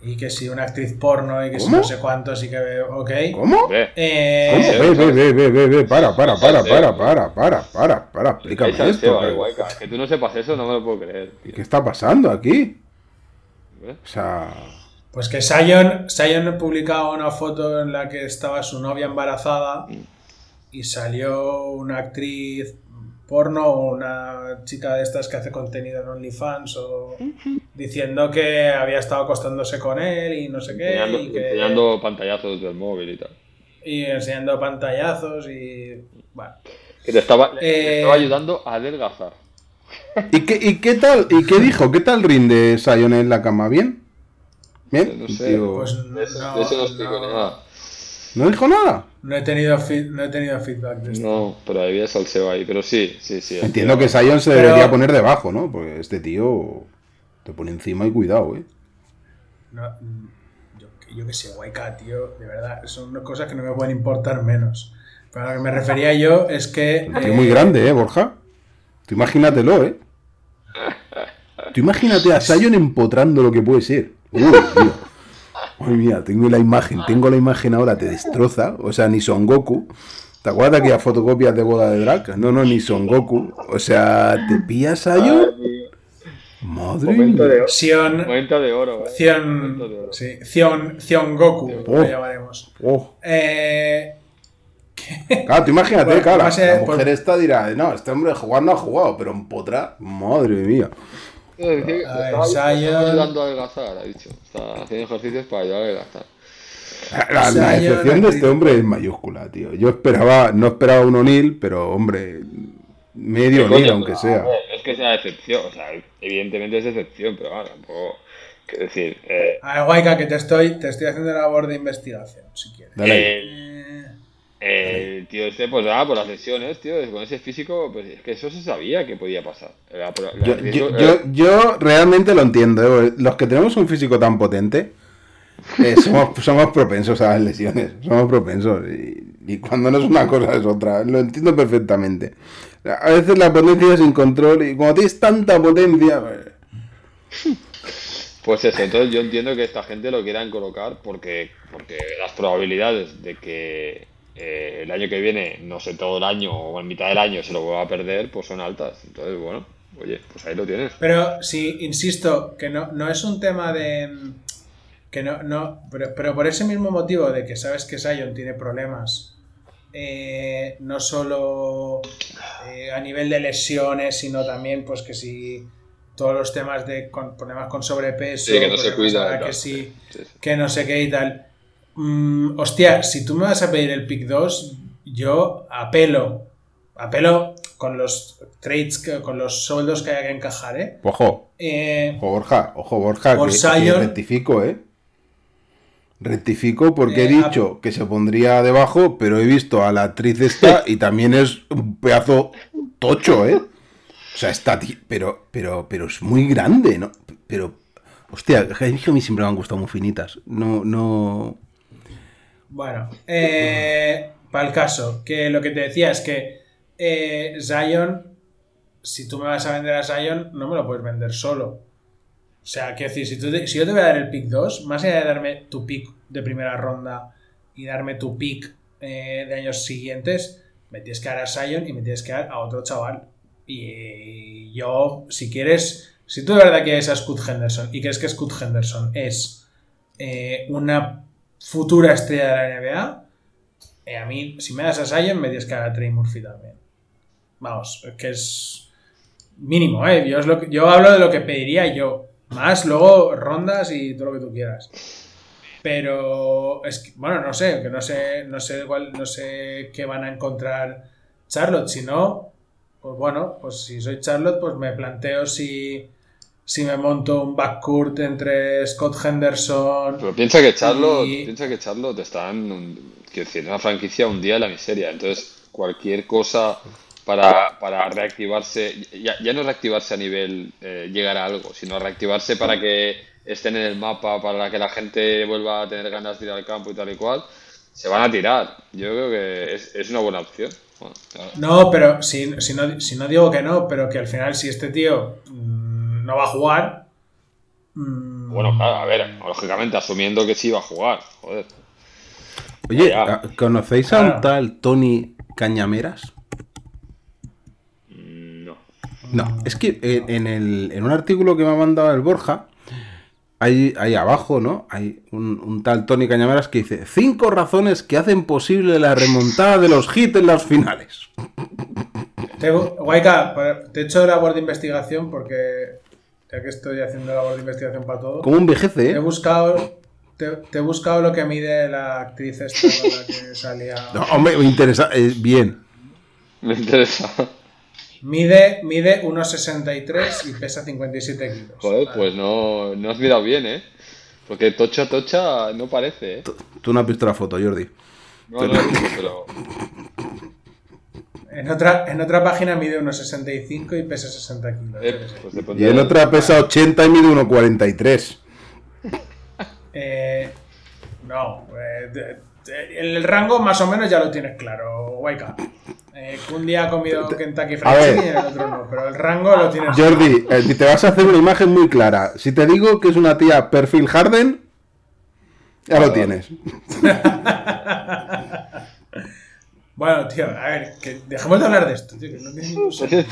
y que si una actriz porno y que si no sé cuántos y que. Ok. ¿Cómo? Ve, Eh, Ve, ve, ve, ve, ve, ve, para, para, para, para, para, para, para, para, explícame esto. Seba, que- tú no sepas eso no me lo puedo creer. tío. ¿Qué está pasando aquí? O sea, Pues que Zion, Zion publicaba una foto en la que estaba su novia embarazada y salió una actriz porno o una chica de estas que hace contenido en OnlyFans o diciendo que había estado acostándose con él y no sé qué Enseñando, y, que- enseñando pantallazos del móvil y tal. y enseñando pantallazos y bueno Que te estaba, Eh, estaba ayudando a adelgazar. ¿y qué, ¿y qué tal? ¿Y qué dijo? ¿Qué tal rinde Sion en la cama? ¿Bien? ¿Bien? No sé, pues De no, de eso no nada. ¿No dijo nada? no he tenido feed- no he tenido feedback de esto No, pero había salseo ahí. Pero sí, sí, sí. Entiendo que Sion se Pero- debería poner debajo, ¿no? Porque este tío te pone encima y cuidado, ¿eh? No, yo, yo que sé, Waika, tío, de verdad, son cosas que no me pueden importar menos. Pero a lo que me refería yo es que. Un tío muy grande, ¿eh, Borja? Tú imagínatelo, ¿eh? Tú imagínate a Sion empotrando lo que puede ser. Uy, tío. Ay, mía, tengo la imagen, tengo la imagen ahora, te destroza. O sea, ni Son Goku. ¿Te acuerdas que a fotocopias de boda de drag? No, no, ni Son Goku. O sea, ¿te pillas a Sion? Madre de mía. oro. Sion. Momento de oro, eh. De oro. Sí, Cion Goku, Oh. lo llamaremos. Oh. Eh, Claro, tú imagínate, Bueno, claro, la por- mujer esta dirá, no, este hombre jugar no ha jugado, pero empotra, madre mía. Eh, dice que A le ver, estaba- le estaba Zion. ayudando a adelgazar, ha dicho. Está haciendo ejercicios para ayudar a adelgazar. La, la excepción de este hombre es mayúscula, tío. Yo esperaba, no esperaba un O'Neill, pero hombre, medio ¿Qué O'Neill, aunque A sea. ver, Es que sea excepción, o sea, evidentemente es excepción, pero bueno, tampoco. Quiero decir, eh, a ver, Waika, que te estoy, te estoy haciendo la labor de investigación, si quieres. Dale ahí. El, Eh, el tío este, pues nada, por las lesiones, tío, con ese físico, pues es que eso se sabía que podía pasar. La- la- Yo, la- yo- yo- yo realmente lo entiendo. ¿eh? Los que tenemos un físico tan potente, eh, somos, somos propensos a las lesiones. Somos propensos. Y, y cuando no es una cosa es otra. Lo entiendo perfectamente. A veces la potencia es sin control y cuando tienes tanta potencia... eh, Pues eso, entonces yo entiendo que esta gente lo quieran colocar porque, porque las probabilidades de que eh, el año que viene, no sé, todo el año o en mitad del año se lo vuelva a perder, pues son altas. Entonces, bueno, oye, pues ahí lo tienes. Pero sí, insisto, que no, no es un tema de. Que no, no. Pero, pero por ese mismo motivo de que sabes que Sion tiene problemas. eh, no solo eh, a nivel de lesiones, sino también, pues que si todos los temas de con, problemas con sobrepeso, Sí, que no se cuida, que sí, Sí, sí. que no sé qué y tal. Mm, hostia, si tú me vas a pedir el pick 2, yo apelo, apelo con los trades, que- con los sueldos que haya que encajar, ¿eh? Ojo, Eh, ojo Borja, ojo Borja, Por que, que Sion- rectifico, ¿eh? Rectifico porque he Eh, dicho que se pondría debajo, pero he visto a la actriz esta y también es un pedazo tocho, ¿eh? O sea, está, pero, pero, pero es muy grande, ¿no? Pero, hostia, a mí siempre me han gustado muy finitas. No, no. Bueno, eh, para el caso, que lo que te decía es que eh, Zion, si tú me vas a vender a Zion, no me lo puedes vender solo. O sea, quiero decir, si, tú si yo te voy a dar el pick 2, más allá de darme tu pick de primera ronda y darme tu pick eh, de años siguientes, me tienes que dar a Zion y me tienes que dar a otro chaval. Y yo, si quieres, si tú de verdad quieres a Scott Henderson y crees que Scott Henderson es eh, una futura estrella de la NBA, eh, a mí, si me das a Zion, me tienes que dar a Trey Murphy también. Vamos, es que es mínimo, ¿eh? Yo, lo que- yo hablo de lo que pediría yo. Más luego rondas y todo lo que tú quieras. Pero es bueno, no sé, que no sé, no sé cuál, no sé qué van a encontrar Charlotte. Si no, pues bueno, pues si soy Charlotte, pues me planteo si, si me monto un backcourt entre Scott Henderson. Pero piensa que Charlotte, Y- piensa que Charlotte está en decir, en una franquicia un día de la miseria. Entonces, cualquier cosa para, para reactivarse, ya, ya no reactivarse a nivel eh, llegar a algo, sino reactivarse para que estén en el mapa, para que la gente vuelva a tener ganas de ir al campo y tal y cual, se van a tirar. Yo creo que es, es una buena opción. Bueno, claro. No, pero si, si no, si no digo que no, pero que al final si este tío mm, no va a jugar... mm, Bueno, claro, a ver, lógicamente asumiendo que sí va a jugar, joder. Oye. ¿conocéis a un tal Tony Cañameras? Mm, No. No, es que en, el, en un artículo que me ha mandado el Borja, hay, ahí abajo, ¿no? Hay un, un tal Tony Cañameras que dice: Cinco razones que hacen posible la remontada de los hits en las finales. Guayca, te he hecho labor de investigación porque ya que estoy haciendo labor de investigación para todo, Como un VGC, he ¿eh? buscado, te, te he buscado lo que mide la actriz esta con la que salía. No, hombre, me interesa. eh, bien. Me interesa. Mide, mide 1,63 y pesa 57 kilos. Joder, pues no, no has mirado bien, ¿eh? Porque tocha, tocha no parece, ¿eh? Tú no has visto la foto, Jordi. No, no, pero... En otra, en otra página mide 1,65 y pesa 60 kilos. eh, pues Y depende en otra pesa 80 y mide 1,43. Eh, no, eh, el rango más o menos ya lo tienes claro, Guayca. Eh, un día ha comido Kentucky Fried A ver. Chicken y el otro no, pero el rango lo tienes Jordi, eh, te vas a hacer una imagen muy clara. Si te digo que es una tía perfil Harden, ya lo tienes. Bueno, tío, a ver, que dejemos de hablar de esto, tío, que no tiene ningún sentido.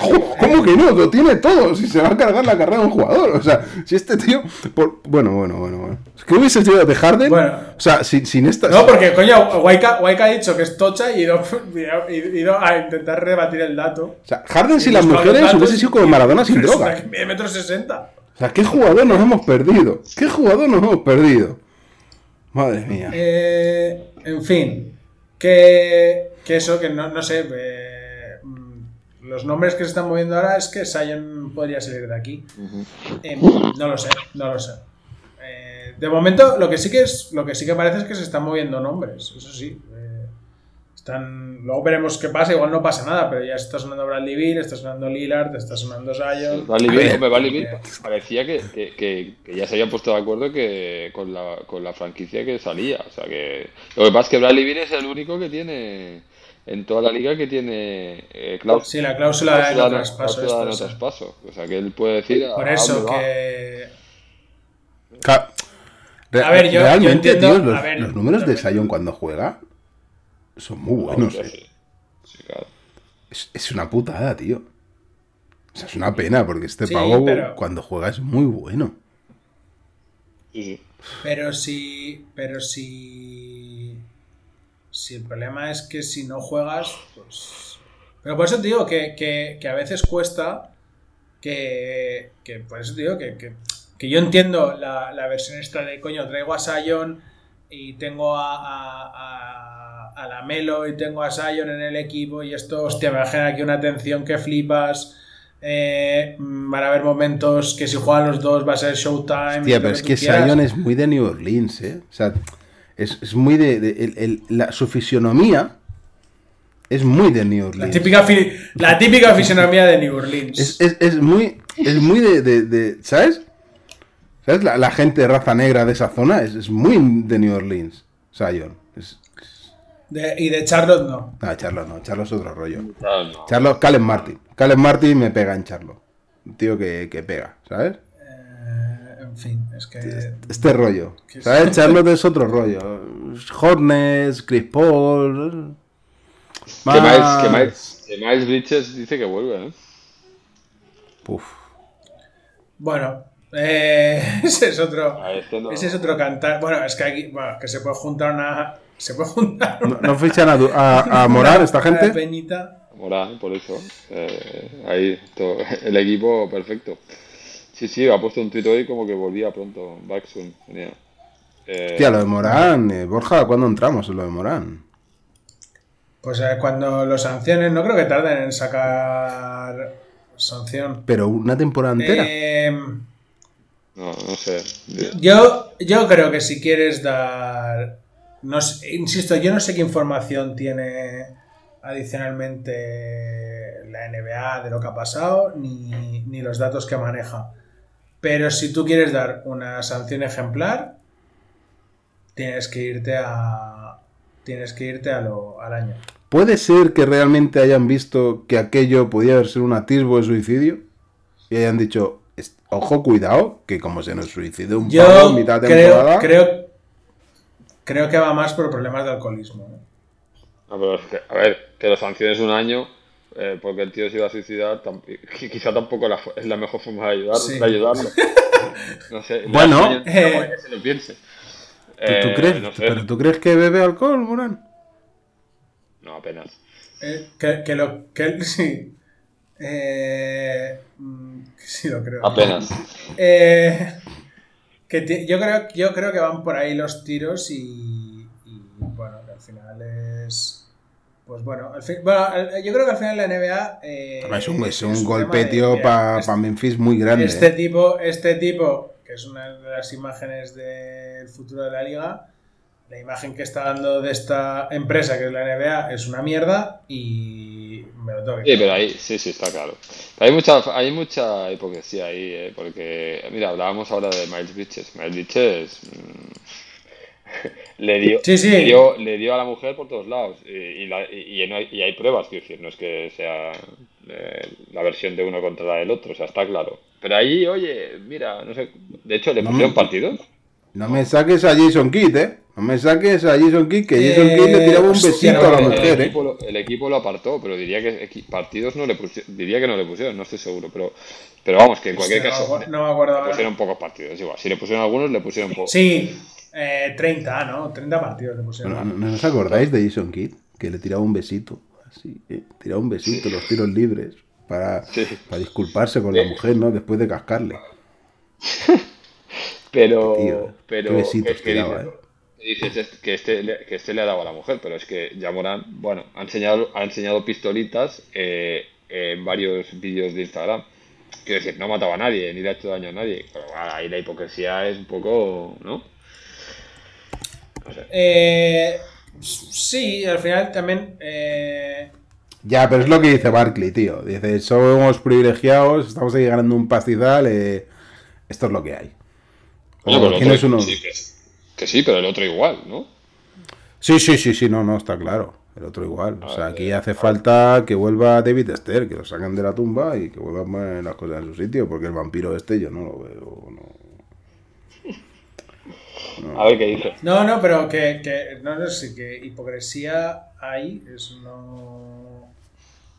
¿Cómo, cómo que no? Lo tiene todo. Si se va a cargar la carrera de un jugador. O sea, si este tío. por- Bueno, bueno, bueno, bueno. Es que hubiese sido de Harden. Bueno. O sea, sin, sin esta. No, porque, coño, Guayca ha dicho que es tocha y ha ido, ido a intentar rebatir el dato. O sea, Harden sin las mujeres datos hubiese sido como Maradona sin droga. que mide metro sesenta. O sea, ¿qué jugador nos hemos perdido? ¿Qué jugador nos hemos perdido? Madre mía. Eh, en fin, que, que eso, que no, no sé. eh, mm, los nombres que se están moviendo ahora es que Sion podría salir de aquí. Eh, no lo sé, no lo sé. Eh, de momento, lo que sí que es, lo que sí que parece es que se están moviendo nombres. Eso sí. Están, luego veremos qué pasa. Igual no pasa nada, pero ya está sonando Bradley Beal, está sonando Lillard, está sonando Zion. Bradley A Beal, hombre, Bradley Beal parecía que, que, que, que ya se habían puesto de acuerdo que con la, con la franquicia que salía. O sea que lo que pasa es que Bradley Beal es el único que tiene en toda la liga que tiene eh, cláusula, Sí, la cláusula de no cláusula traspaso. cláusula de no esta, sí. traspaso. O sea que él puede decir Por a eso que. A ver, yo- yo realmente, entiendo- tío, los, a ver, los números de Sion cuando juega son muy buenos. Sí, eh. sí. Claro. Es, es una putada, tío. O sea, es una pena, porque este Sí, pavo pero- cuando juega es muy bueno. Sí, sí. Pero si. Pero si. Si el problema es que si no juegas, pues. Pero por eso te digo que, que- que a veces cuesta. Que. que por eso te digo que, que, que yo entiendo la, la versión esta de coño, traigo a Sion y tengo a, a, a, la Melo y tengo a Sion en el equipo y esto, hostia, me aquí una tensión que flipas. Eh, van a haber momentos que si juegan los dos va a ser Showtime. Lo pero es que quieras. Sion es muy de New Orleans, ¿eh? O sea, es, es muy de... de- el- el- la, su fisionomía es muy de New La Orleans. típica, fi- la típica fisionomía de New Orleans. Es, es- es muy, es muy de, de- de- ¿Sabes? ¿Sabes? La, la gente de raza negra de esa zona es, es muy de New Orleans. Sion. Es, De- y de Charlotte no. no, Charlo no. Charlo es otro rollo. Claro, no. Charlo, Calen Martin. Calen Martin me pega en Charlo. Un tío que, que pega, ¿sabes? Eh, en fin, es que. Este rollo. Que. ¿Sabes? Charlotte es otro rollo. Hornets, Chris Paul. Que Miles, que, más- Miles, que Miles Bridges dice que vuelve, ¿eh? Uf. Bueno, eh, ese es otro. A este no. Ese es otro cantar. Bueno, es que aquí. Bueno, que se puede juntar una. Se puede juntar ¿No, una. no fichan a, a, a Morar esta gente? peñita. Morán, por eso. Eh, ahí, todo, el equipo perfecto. Sí, sí, ha puesto un tuit hoy como que volvía pronto. Back soon. venía. Eh, Tía, lo de Morán. eh, Borja, ¿cuándo entramos en lo de Morán? Pues eh, cuando lo sancionen, no creo que tarden en sacar sanción. Pero una temporada entera. Eh, no, no sé. Yo, yo creo que si quieres dar. No sé- insisto, yo no sé qué información tiene adicionalmente la NBA de lo que ha pasado, ni, ni los datos que maneja. Pero si tú quieres dar una sanción ejemplar, tienes que irte a. Tienes que irte a lo, al año. ¿Puede ser que realmente hayan visto que aquello podía haber sido un atisbo de suicidio? Y hayan dicho, "Es- ojo, cuidado, que como se nos suicidó un Yo en mitad de creo, temporada... creo, creo que va más por problemas de alcoholismo. ¿eh? No, pero es que, a ver, que lo sanciones un año eh, porque el tío se iba a suicidar, tam- quizá tampoco la es la mejor forma de, ayudar, Sí. de ayudarlo. No sé. Bueno. Eh. que se lo piense. ¿Tú, tú Eh, crees? no sé. ¿Pero tú crees que bebe alcohol, Morán? No, apenas. Eh, que, que lo que sí. Eh, mm, sí lo creo. Apenas. Eh, que yo creo yo creo que van por ahí los tiros y, y, bueno que al final es pues bueno, al fin- bueno, yo creo que al final la NBA eh, es un, es un golpe, tío, para este- Memphis muy grande. este ¿eh? tipo, este tipo, que es una de las imágenes del futuro de la liga, la imagen que está dando de esta empresa, que es la NBA, es una mierda y me lo tengo que Sí, pero ahí, sí, sí, está claro. Pero hay mucha, hay mucha hipocresía ahí, ¿eh? porque, mira, hablábamos ahora de Miles Bridges. Miles Bridges mm, le, dio, Sí, sí. Le, dio, le dio a la mujer por todos lados y, y, la- y- y no hay, y hay pruebas, quiero decir, no es que sea eh, la versión de uno contra la del otro, o sea, está claro. Pero ahí, oye, mira, no sé, de hecho, le No pusieron me- partidos. No me saques a Jason Kidd, ¿eh? No me saques a Jason Kidd, que Jason Eh, Kidd le tiraba un hostia, besito no, a la eh, mujer, el, ¿eh? equipo lo, el equipo lo apartó, pero diría que partidos no le pusieron, diría que no le pusieron, no estoy seguro, pero, pero vamos, que en cualquier caso no, me acuerdo le pusieron pocos partidos, igual. Si le pusieron algunos, le pusieron pocos. Sí, eh, 30, ¿no? 30 partidos le pusieron. ¿No, no- no os acordáis de Jason Kidd? Que le tiraba un besito, así, ¿eh? Tiraba un besito, los tiros libres, para, Sí. para disculparse con la mujer, ¿no? Después de cascarle. Pero, Tío, pero qué besitos es que tiraba, dices, que dices es- que este, le- que este le ha dado a la mujer, pero es que ya Morán, bueno, ha enseñado, ha enseñado pistolitas eh, en varios vídeos de Instagram. Quiero decir, no ha matado a nadie, ni le ha hecho daño a nadie. Pero bueno, ahí la hipocresía es un poco, ¿no? No sé. Eh, sí, al final también. eh, Ya, pero es lo que dice Barkley, tío. Dice, somos privilegiados, estamos ahí ganando un pastizal, eh, esto es lo que hay. Coño, O pero el tienes otro- uno... sí, que, que sí, pero el otro igual, ¿no? Sí, sí, sí, sí, no, no, está claro. El otro igual. O sea, aquí hace falta que vuelva David Esther, que lo saquen de la tumba y que vuelvan las cosas en su sitio, porque el vampiro este yo no lo veo. No. A ver qué dice. no, no, pero que, que no, no sé, que hipocresía hay, es no.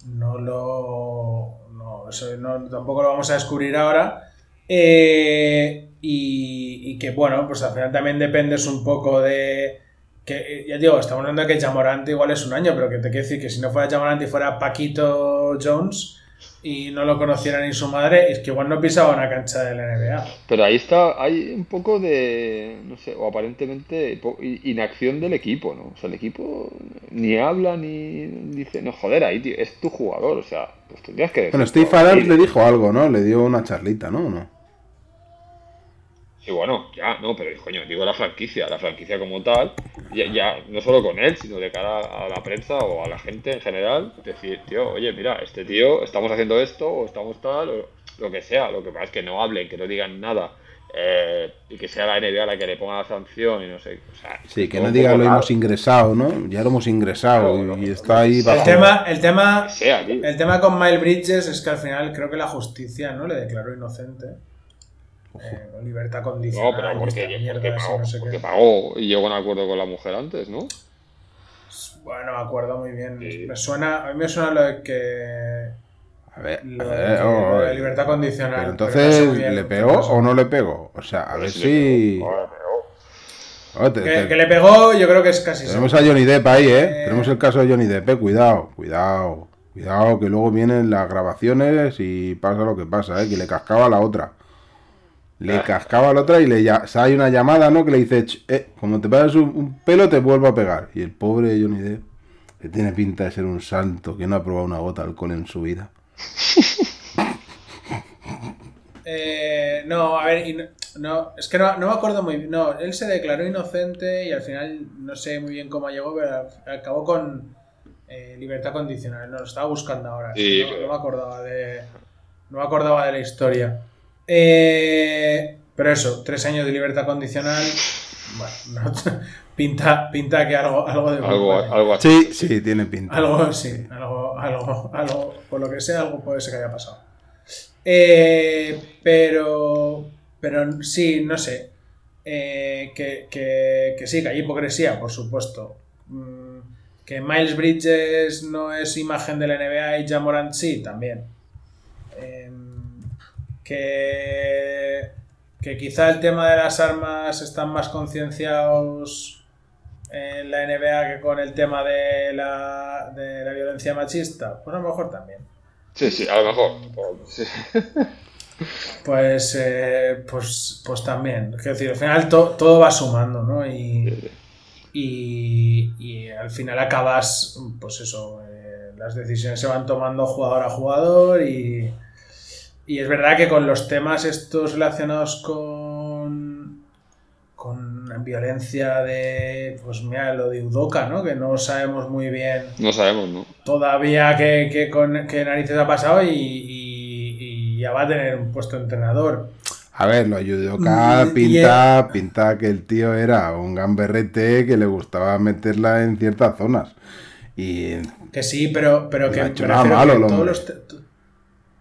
no lo. No, eso no- tampoco lo vamos a descubrir ahora. Eh, y, y que bueno, pues al final también dependes un poco de. Que, ya digo, estamos hablando de que Jamorant igual es un año, pero que te quiero decir que si no fuera Jamorant y fuera Paquito Jones y no lo conociera ni su madre, es que igual no pisaba una cancha de la NBA. Pero ahí está, hay un poco de, no sé, o aparentemente inacción del equipo, ¿no? O sea, el equipo ni habla ni dice, no, joder, ahí, tío, es tu jugador, o sea, pues tendrías que Bueno, decirlo. Steve Adams le dijo algo, ¿no? Le dio una charlita, ¿no? ¿O no? Sí, bueno, ya, no, pero coño, digo la franquicia, la franquicia como tal, ya, ya, no solo con él, sino de cara a la prensa o a la gente en general, decir, tío, oye, mira, este tío, estamos haciendo esto, o estamos tal, o lo que sea, lo que pasa es que no hablen, que no digan nada, eh, y que sea la NBA la que le ponga la sanción y no sé, o sea, Sí, que no diga lo hemos ingresado, ¿no? Ya lo hemos ingresado Claro, y no, está ahí El bajo. tema, el tema, sea, tío. el tema con Miles Bridges es que al final creo que la justicia no le declaró inocente. Eh, libertad condicional. No, pero y porque, porque pagó, no sé qué. porque pagó y llegó a un acuerdo con la mujer antes, ¿no? Bueno, me acuerdo muy bien. Sí. Me suena, a mí me suena lo de que. A ver, Lo a de, ver, que- oh, oh, libertad condicional. Pero pero entonces, no sé ¿le pegó o no le pegó? O sea, a ver si... Oh, te- Que, te- que le pegó, yo creo que es casi Tenemos seguro. a Johnny Depp ahí, ¿eh? Eh. Tenemos el caso de Johnny Depp, eh. Cuidado, cuidado. Cuidado, que luego vienen las grabaciones y pasa lo que pasa, ¿eh? Que le cascaba a la otra. Le cascaba a la otra y le ya, o sea, hay una llamada, ¿no? Que le dice, "Ch, eh, como te pagas un, un pelo, te vuelvo a pegar. Y el pobre Johnny Depp, que tiene pinta de ser un santo, que no ha probado una gota de alcohol en su vida. Eh, no, a ver, y no, no, es que no, no me acuerdo muy bien. No, él se declaró inocente y al final no sé muy bien cómo llegó, pero acabó con eh, libertad condicional. No, lo estaba buscando ahora. Sí, no me acordaba de. No me acordaba de la historia. Eh, pero eso, tres años de libertad condicional. Bueno, no- pinta, pinta que algo, algo de Algo, algo así. Sí, sí, tiene pinta. Algo, sí, algo, algo, algo, por lo que sea, algo puede ser que haya pasado. Eh, pero, pero sí, no sé. Eh, que, que, que sí, que hay hipocresía, por supuesto. Mm, que Miles Bridges no es imagen de la NBA y Jamorant sí, también. Em, que, que quizá el tema de las armas están más concienciados en la NBA que con el tema de la, de la violencia machista. Pues a lo mejor también. Sí, sí, a lo mejor. Sí. Pues, eh, pues, pues también. Quiero decir, al final to- todo va sumando, ¿no? Y, y, y al final acabas, pues eso, eh, las decisiones se van tomando jugador a jugador y, y es verdad que con los temas estos relacionados con, con violencia de, pues mira, lo de Udoka, ¿no? Que no sabemos muy bien No sabemos, ¿no? todavía qué, qué con, qué narices ha pasado y, y- y ya va a tener un puesto de entrenador. A ver, lo ayudó acá, Y- pinta, pinta que el tío era un gamberrete que le gustaba meterla en ciertas zonas. Y Que sí, pero, pero que ha hecho nada malo que todos los te- tu-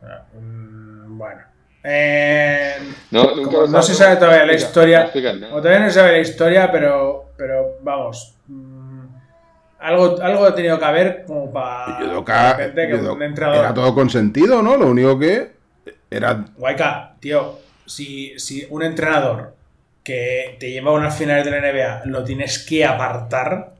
Ah, mm, Bueno. Eh, No, nunca se sabe todavía la historia. como todavía no se sabe la historia, pero, pero vamos. mm, algo, algo ha tenido que haber como para. Yudoka, de repente que Yudoka un entrenador. era todo consentido, ¿no? Lo único que era... Guayca, tío, si, si un entrenador que te lleva a unas finales de la NBA lo tienes que apartar.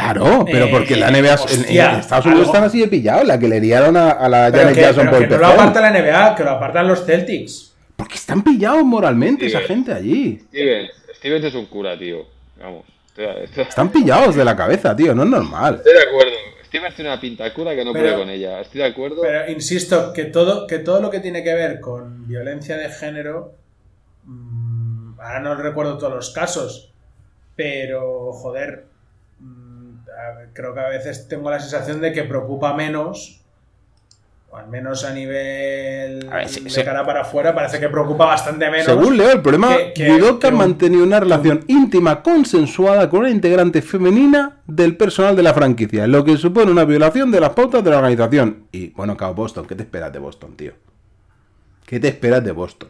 Claro, pero Eh, porque la NBA... en- Estados Unidos están así de pillado, la que le liaron a, a la Pero Janet que, Jackson pero por que el no lo aparta la NBA, que lo apartan los Celtics. Porque están pillados moralmente esa gente allí. Stevens, Stevens es un cura, tío. Vamos. Están pillados de la cabeza, tío, no es normal. estoy de acuerdo. Stevens tiene una pinta de cura que no Pero- puede con ella. Estoy de acuerdo. Pero insisto, que todo, que todo lo que tiene que ver con violencia de género. mm, ahora no recuerdo todos los casos. Pero, joder. mm, creo que a veces tengo la sensación de que preocupa menos. O al menos a nivel A ver, sí, de sí. cara para afuera, parece que preocupa bastante menos. Según Leo, el problema, que- que- Yudoka que mantenía una relación íntima consensuada con una integrante femenina del personal de la franquicia, lo que supone una violación de las pautas de la organización. Y bueno, cabo Boston, ¿qué te esperas de Boston, tío? ¿Qué te esperas de Boston?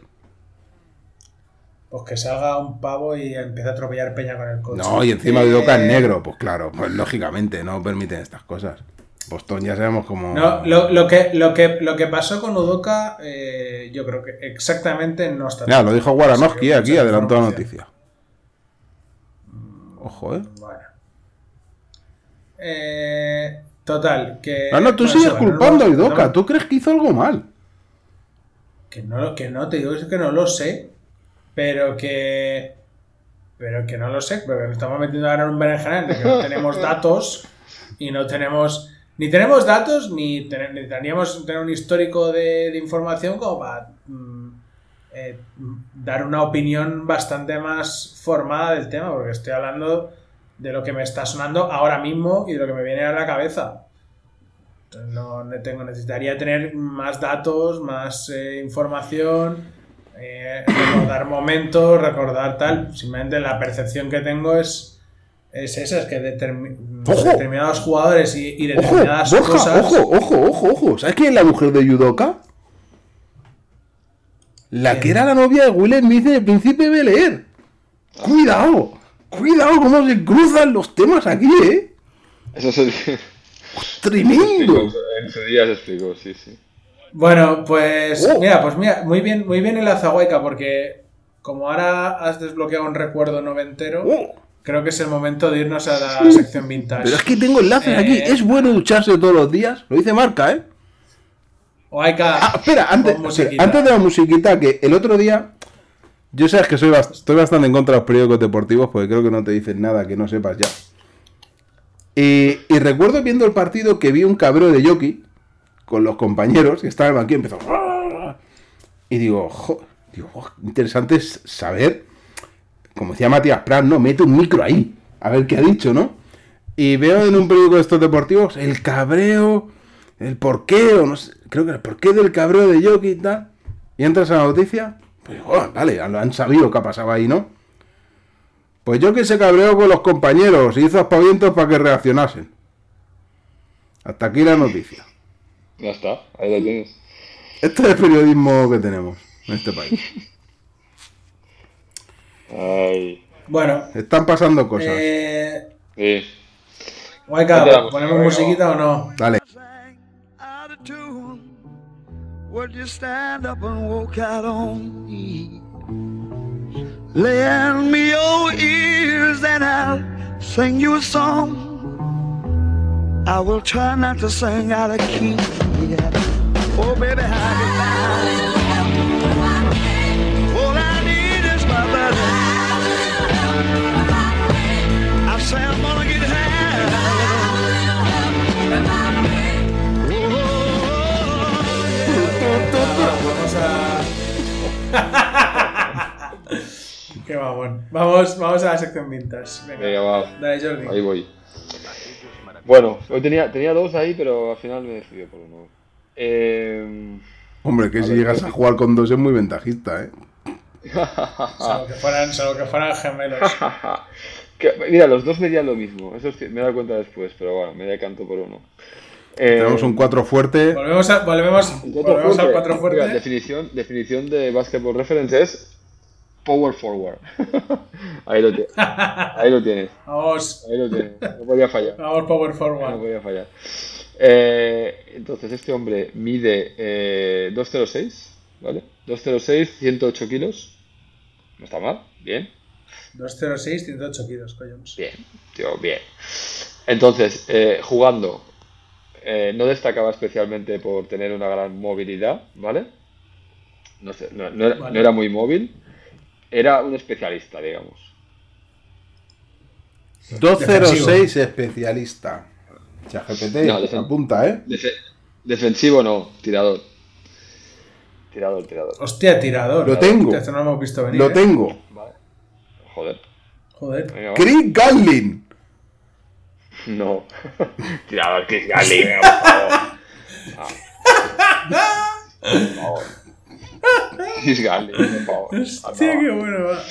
Pues que salga un pavo y empiece a atropellar peña con el coche. No, y encima Eh, Yudoka es negro, pues claro, pues lógicamente no permiten estas cosas. Boston ya sabemos cómo. No, lo, lo que, lo, que, lo que pasó con Udoka, eh, yo creo que exactamente no está. Ya, lo dijo Waranowski aquí, adelantó la noticia. Ojo, eh. Bueno. Eh, total, que. No, no, tú bueno, sigues culpando a no- ¿Tú crees que hizo algo mal? Que no, que no, te digo que no lo sé, pero que. Pero que no lo sé, porque nos estamos metiendo ahora en un berenjenal de que no tenemos datos y no tenemos. Ni tenemos datos, ni, ten- ni teníamos tener un histórico de, de información como para mm, eh, mm, dar una opinión bastante más formada del tema, porque estoy hablando de lo que me está sonando ahora mismo y de lo que me viene a la cabeza. Entonces, no tengo, necesitaría tener más datos, más eh, información, eh, recordar momentos, recordar tal. Simplemente la percepción que tengo es, es esa, es que determinados jugadores y, y Ojo, determinadas Borja, cosas. ojo, ojo, ojo, ojo. ¿Sabes quién es la mujer de Yudoka? La que era la novia de Will Smith en el príncipe Bel Air. Cuidado, cuidado cómo se cruzan los temas aquí, eh. Eso se, se Tremendo. en su día se explicó, sí, sí. Bueno, pues Oh. mira, pues mira, muy bien, muy bien en la porque como ahora has desbloqueado un recuerdo noventero, Oh, creo que es el momento de irnos a la sección vintage. pero es que tengo enlaces aquí. Eh. Es bueno ducharse todos los días. Lo dice Marca, eh. Zahuaica, Ah, espera, antes, con espera, antes de la musiquita, que el otro día. Yo sabes que soy bast- estoy bastante en contra de los periódicos deportivos porque creo que no te dicen nada que no sepas ya. Y, y recuerdo viendo el partido que vi un cabreo de Yoki con los compañeros que estaban aquí empezó. Y digo, interesante es saber, como decía Matías Prat, ¿no? Mete un micro ahí, a ver qué ha dicho, ¿no? Y veo en un periódico de estos deportivos el cabreo, el porqué, o no sé, creo que el porqué del cabreo de Yoki y tal. Y entras a la noticia, pues oh, vale, han sabido qué ha pasado ahí, ¿no? Pues Yoki se cabreó con los compañeros y hizo aspavientos para que reaccionasen. Hasta aquí la noticia. Ya está, ahí lo tienes. Este es el periodismo que tenemos en este país. Ay, Bueno, Están pasando cosas. eh, sí. La música, ¿ponemos venga, musiquita o no? Dale. sang out of tune. Would you stand up and walk out on me? Lend me your ears and I'll sing you a song. I will try not to sing out of key. Yeah. Oh, baby, how can I? All I need is my buddy. I say I'm gonna get Vamos a. Qué mamón. Vamos, vamos a la sección. Venga, Venga, va. dale, Jordi. Ahí voy. Bueno, hoy tenía, tenía dos ahí, pero al final me decidí por uno. Eh, Hombre, que A si ver, llegas a jugar con dos es muy ventajista, ¿eh? Salvo que fueran, salvo que fueran gemelos. que- mira, los dos me dirían lo mismo. Eso sí, me he dado cuenta después, pero bueno, me decanto por uno. Eh, Tenemos un 4 fuerte. Volvemos, a, volvemos, cuatro volvemos al fuerte. 4 Mira, fuerte. definición, definición de Basketball Reference es Power Forward. ahí, lo tienes. ahí lo tienes. Vamos, Ahí lo tienes. No podía fallar. vamos, Power No Forward. podía fallar. Eh, entonces, este hombre mide eh, 206, ¿vale? 206, 108 kilos. No está mal, bien. 206, 108 kilos, coños. Bien, tío, bien. Entonces, eh, jugando, eh, no destacaba especialmente por tener una gran movilidad, ¿vale? No, sé, no, no era, Vale. no era muy móvil. Era un especialista, digamos. 206 especialista. ChatGPT, No, defen- apunta, ¿eh? Defe- defensivo no, tirador. Tirador, tirador. Hostia, tirador. Lo tengo. Hostia, Esto no lo hemos visto venir. Lo ¿eh? tengo. Vale. Joder. Joder. Venga. Chris Gatlin. No. Tirador Chris Gatlin, venga, por favor. Ah. Por favor. Chris Gatlin, por favor. Hostia, Anda, qué va. bueno, va.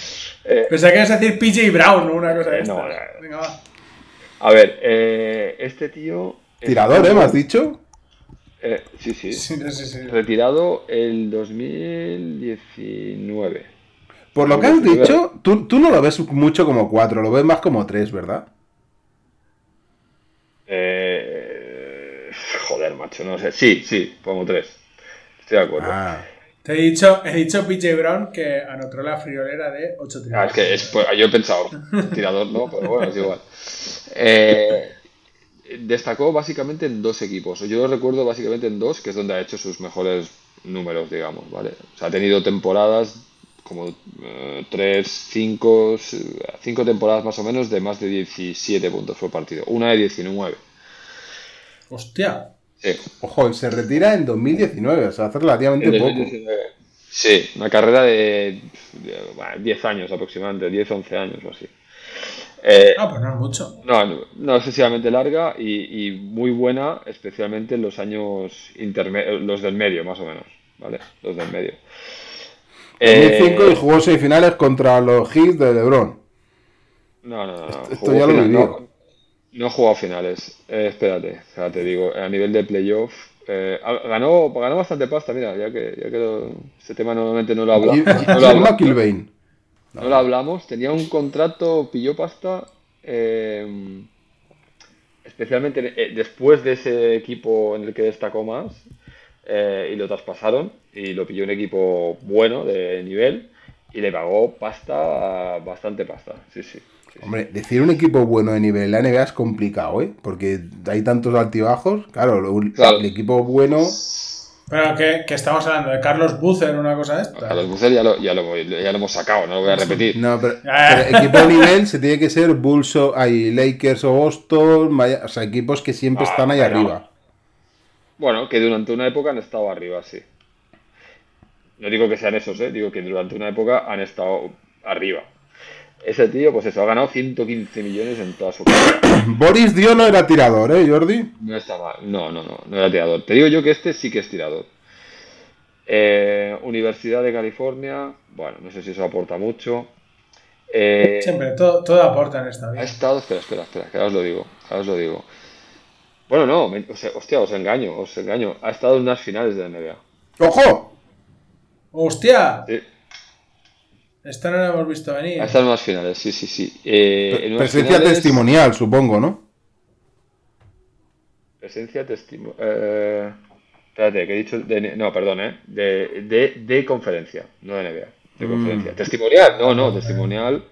Eh, Pensaba que ibas a decir PJ Brown o una cosa de Eh, estas. no, no, no. Venga, va. A ver, eh, este tío. Tirador, ¿eh? ¿Me has dicho? Eh, sí, sí. Sí, sí, sí, sí. Retirado el 2019. Por lo que has dicho, tú, tú no lo ves mucho como 4, lo ves más como 3, ¿verdad? Eh, Joder, macho, no sé. Sí, sí, pongo tres. Estoy de acuerdo. Ah, Te he dicho, he dicho PJ Brown que anotó la friolera de 8 Ah, tiros. es que es, pues, yo he pensado, tirador no, pero bueno, es igual. Eh, destacó básicamente en dos equipos. Yo lo recuerdo básicamente en dos, que es donde ha hecho sus mejores números, digamos, ¿vale? O sea, ha tenido temporadas como eh, tres, cinco, cinco temporadas más o menos de más de 17 puntos por partido. Una de 19. Hostia. Sí. ojo, se retira en 2019, o sea, hace relativamente En poco. 2019. Sí, una carrera de, de, bueno, 10 años aproximadamente, 10, 11 años o así. Eh, Ah, pues no es mucho. No, no, no excesivamente larga y, y muy buena, especialmente en los años intermedios, los del medio, más o menos, ¿vale? Los del medio. 2005 Eh, y jugó semifinales contra los Hits de LeBron. no, no, no, no. Esto jugó ya lo viví. no, no ha jugado finales. Eh, espérate, espérate, digo, a nivel de playoff. eh, ganó, ganó bastante pasta, mira, ya que, ya que lo- este tema normalmente no lo hablamos. No lo, McIlvain. no lo hablamos. Tenía un contrato, pilló pasta. eh, especialmente eh, después de ese equipo en el que destacó más. eh, y lo traspasaron. Y lo pilló un equipo bueno, de nivel. Y le pagó pasta, bastante pasta. Sí, sí. Hombre, decir un equipo bueno de nivel en la NBA es complicado, ¿eh? Porque hay tantos altibajos. Claro, lo- Claro. el equipo bueno. Pero que, que estamos hablando de Carlos Bucer, una cosa de esta. A los Bucer ya lo, ya, lo, ya lo hemos sacado, no lo voy a repetir. No, pero, pero equipo de nivel se tiene que ser Bulls o hay Lakers o Boston, Maya- o sea, equipos que siempre Ah, están ahí arriba. Bueno, que durante una época han estado arriba, sí. No digo que sean esos, ¿eh? Digo que durante una época han estado arriba. Ese tío, pues eso, ha ganado 115 millones en toda su carrera. Boris Dio no era tirador, ¿eh, Jordi? No está mal. No, no, no, no era tirador. Te digo yo que este sí que es tirador. Eh, Universidad de California, bueno, no sé si eso aporta mucho. Eh, Siempre, todo, todo aporta en esta ha vida. estado, espera, espera, espera, que ahora os lo digo, ahora os lo digo. Bueno, no, me- o sea, hostia, os engaño, os engaño. Ha estado en unas finales de NBA. ¡Ojo! ¡Hostia! Sí. Esta no la hemos visto venir. En unas finales, sí, sí, sí. Eh, Presencia finales- testimonial, supongo, ¿no? Presencia testimonial. Eh, espérate, que he dicho. de- no, perdón, ¿eh? De, de, de conferencia, no de NBA. De Mm. conferencia. ¿Testimonial? No, no, testimonial.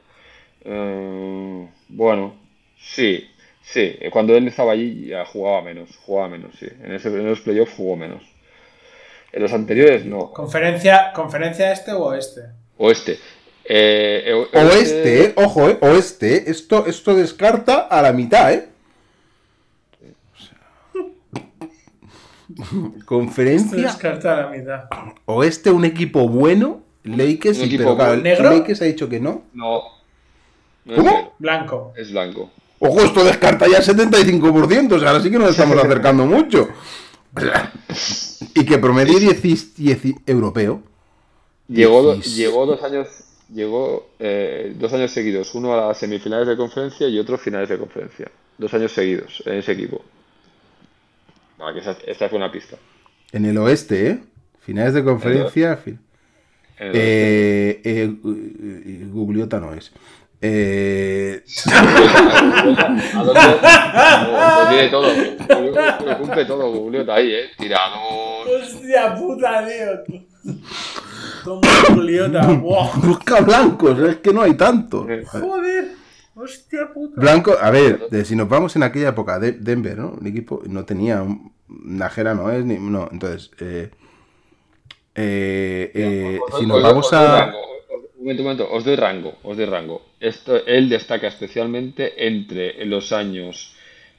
eh, bueno, sí, sí. Cuando él estaba allí ya jugaba menos, jugaba menos, sí. En, ese, en los playoffs jugó menos. En los anteriores no. ¿Conferencia, ¿Conferencia este o oeste? Oeste. Eh, eh, Oeste, ¿eh? Ojo, ¿eh? Oeste. Esto, esto descarta a la mitad, ¿eh? Sea, Esto Conferencia descarta la mitad. Oeste, un equipo bueno. Lakers, Un sí, equipo pero. ¿Negro? Lakers ha dicho que no. No. ¿Cómo? Blanco. Es blanco. Ojo, esto descarta ya el 75%, o sea, ahora sí que nos estamos acercando mucho. O sea, y que promedie 10, 10 europeo. Llegó, llegó dos años, llegó eh, dos años seguidos, uno a las semifinales de conferencia y otro a finales de conferencia. Dos años seguidos en ese equipo. Vale, que esa- esta fue una pista. En el oeste, ¿eh? Finales de conferencia. fin- En el oeste. Eh, eh, eh, Gugliota no es. Eh, tiene todo. Lo- Lo cumple todo, Gugliota ahí, eh. Tirador. ¡Hostia puta, tío! Busca blancos, es que no hay tantos. Eh, ¡Joder! ¡Hostia puta! Blanco, a ver, de- si nos vamos en aquella época, de Denver, ¿no? Un equipo no tenía un, Najera no es, ni, no, entonces, eh, eh, eh, si os- nos os- vamos a... Un momento, un momento, os doy rango, os doy rango. Esto, él destaca especialmente entre los años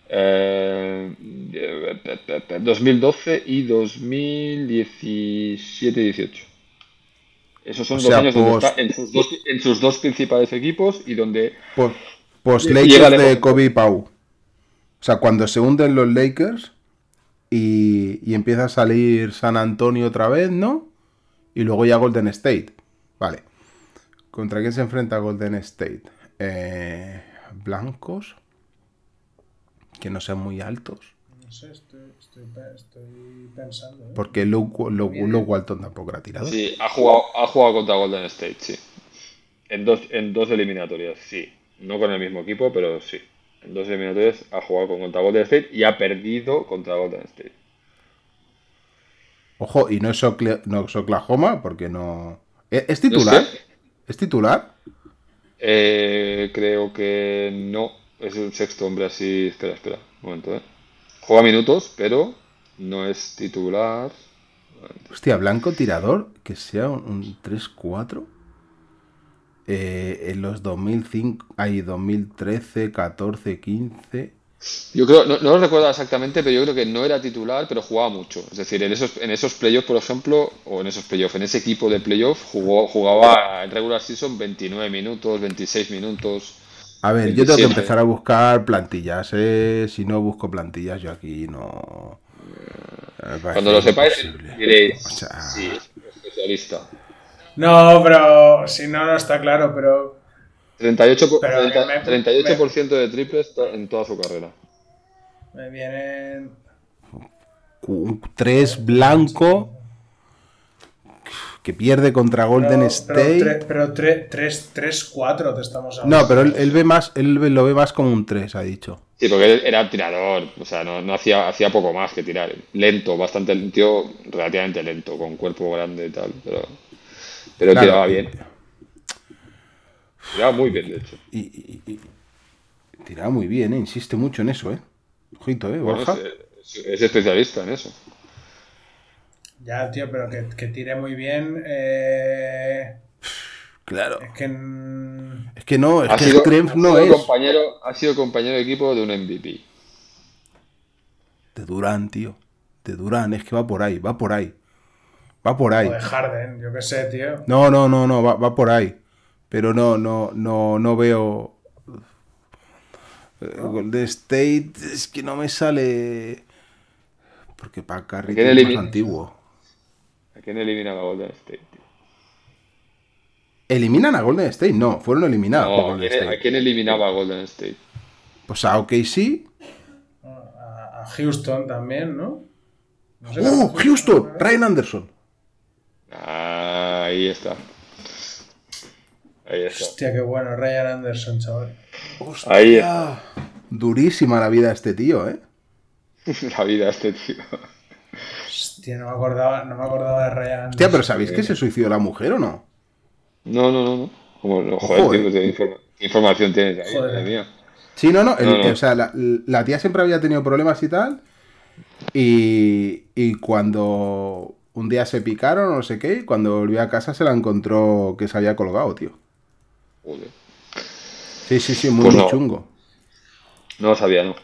eh, 2012 y 2017-18. Esos son O sea, años donde está en sus, dos, en sus dos principales equipos y donde Post, post Llega Lakers de Kobe y Pau. O sea, cuando se hunden los Lakers y, y empieza a salir San Antonio otra vez, ¿no? Y luego ya Golden State. Vale. ¿Contra quién se enfrenta Golden State? Eh, blancos. Que no sean muy altos. No sé, estoy, estoy, estoy pensando. ¿eh? Porque Luke, Luke- Luke Walton tampoco era tirador. sí, ha jugado, ha jugado contra Golden State, sí. En dos, en dos eliminatorias, sí. No con el mismo equipo, pero sí. En dos eliminatorias ha jugado con- contra Golden State y ha perdido contra Golden State. Ojo, y no es, Ocla- no es Oklahoma porque no... ¿Es, es titular? No sé. ¿Es titular? Eh, creo que no. Es el sexto hombre así. Espera, espera. Un momento, eh. Juega minutos, pero no es titular. Hostia, blanco tirador, que sea un, un 3-4. Eh, en los 2005, hay 2013, 14, 15. Yo creo, no, no lo recuerdo exactamente, pero yo creo que no era titular, pero jugaba mucho. Es decir, en esos, en esos playoffs, por ejemplo, o en esos playoffs, en ese equipo de playoffs, jugó, jugaba en regular season 29 minutos, 26 minutos. A ver, yo tengo que 27. empezar a buscar plantillas, ¿eh? Si no busco plantillas, yo aquí no. Me parece Cuando lo sepáis, diréis, O sea, sí, es especialista. No, pero si no, no está claro, pero 38%, por- Pero treinta- me- 38% de triples en toda su carrera. me vienen... un 3 blanco que pierde contra Golden pero, State. Pero, tre- pero tre- tres, tres, cuatro te estamos hablando. No, pero él, él ve más, él lo ve más como un 3, ha dicho. Sí, porque él era tirador, o sea, no, no hacía, hacía poco más que tirar. Lento, bastante, un tío relativamente lento, con cuerpo grande y tal, pero, pero Claro, tiraba bien. Tiraba muy bien, de hecho. Y, y- y- tiraba muy bien, ¿eh? insiste mucho en eso, ¿eh? Ojito, ¿eh? Bueno, Borja. es, es- es especialista en eso. Ya, tío, pero que, que tire muy bien. Eh, Claro. es que. Es que no, es Ha que sido, ha no sido es. compañero, ha sido compañero de equipo de un MVP. De Durán, tío. De Durán, es que va por ahí, va por ahí. Va por ahí. O de Harden, yo qué sé, tío. No, no, no, no, va, va por ahí. Pero no, no, no, no veo. Eh, Golden State es que no me sale. Porque para Curry es más antiguo. ¿A quién elimina la Golden State? tío? ¿Eliminan a Golden State? No, fueron eliminados No, ¿a Golden quién, a State. quién eliminaba a Golden State? Pues a OKC. A, a Houston también, ¿no? No sé, ¡Oh, Houston! Ryan Anderson. Ah, ahí está. Ahí está. Hostia, qué bueno, Ryan Anderson, chaval. Ahí está. Durísima la vida de este tío, ¿eh? La vida de este tío. Hostia, no me acordaba, no me acordaba de Ryan. Hostia, pero ¿sabéis que se suicidó la mujer o no? No, no, no, no. Como, no, joder, Ojo, tío, eh. ¿qué informa- qué información tienes ahí? Joder. Madre mía. Sí, no, no. el- No, no. O sea, la, la tía siempre había tenido problemas y tal. Y, y cuando un día se picaron o no sé qué, y cuando volvió a casa se la encontró que se había colgado, tío. Joder. Sí, sí, sí, muy, Pues muy chungo. No lo sabía, ¿no?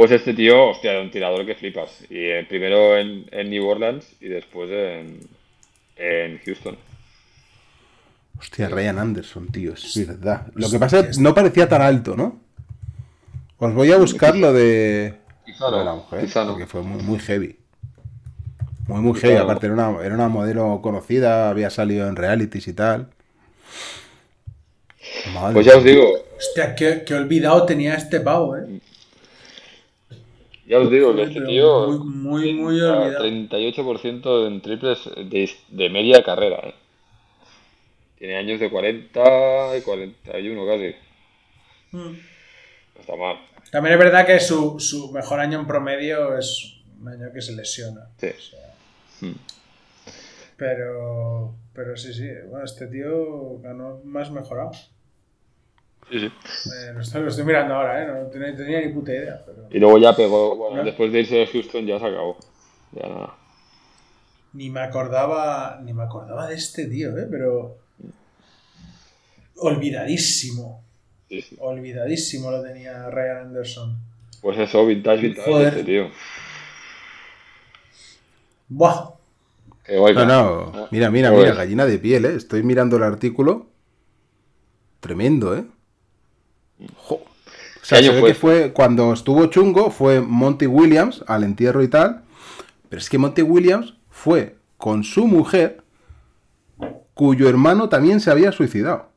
Pues este tío, hostia, era un tirador que flipas. Y eh, primero en, en New Orleans y después en, en Houston. Hostia, Ryan Anderson, tío, es verdad. Lo que pasa es que no parecía tan alto, ¿no? Os voy a buscar lo de, Quizá de la mujer, quizá no. porque fue muy, muy heavy. Muy, muy Quizá heavy. no. Aparte, era una, era una modelo conocida, había salido en realities y tal. Madre Pues ya os digo, Hostia, qué, qué olvidado tenía este pavo, eh. Ya os digo que este tío muy, muy, muy olvidado. 38% en triples de, de media carrera, ¿eh? Tiene años de 40 y 41 casi. Mm. No está mal. También es verdad que su, su mejor año en promedio es un año que se lesiona. Sí. Pero, pero sí, sí. Bueno, este tío ganó más mejorado. Sí, sí. Eh, lo, estoy, lo estoy mirando ahora, ¿eh? No tenía, tenía ni puta idea. Pero Y luego ya pegó, bueno, ¿No? después de irse de Houston ya se acabó. Ya nada. ni me acordaba, ni me acordaba de este tío, ¿eh? Pero olvidadísimo. Sí, sí. Olvidadísimo lo tenía Ryan Anderson. Pues eso, vintage, vintage Joder. este tío. Buah. Qué guay, No, ¿no? no, mira, mira, mira, gallina de piel, ¿eh? Estoy mirando el artículo. Tremendo, ¿eh? Jo. O sea, ¿Qué año se ve fue? que fue cuando estuvo chungo, fue Monty Williams al entierro y tal. Pero es que Monty Williams fue con su mujer, cuyo hermano también se había suicidado.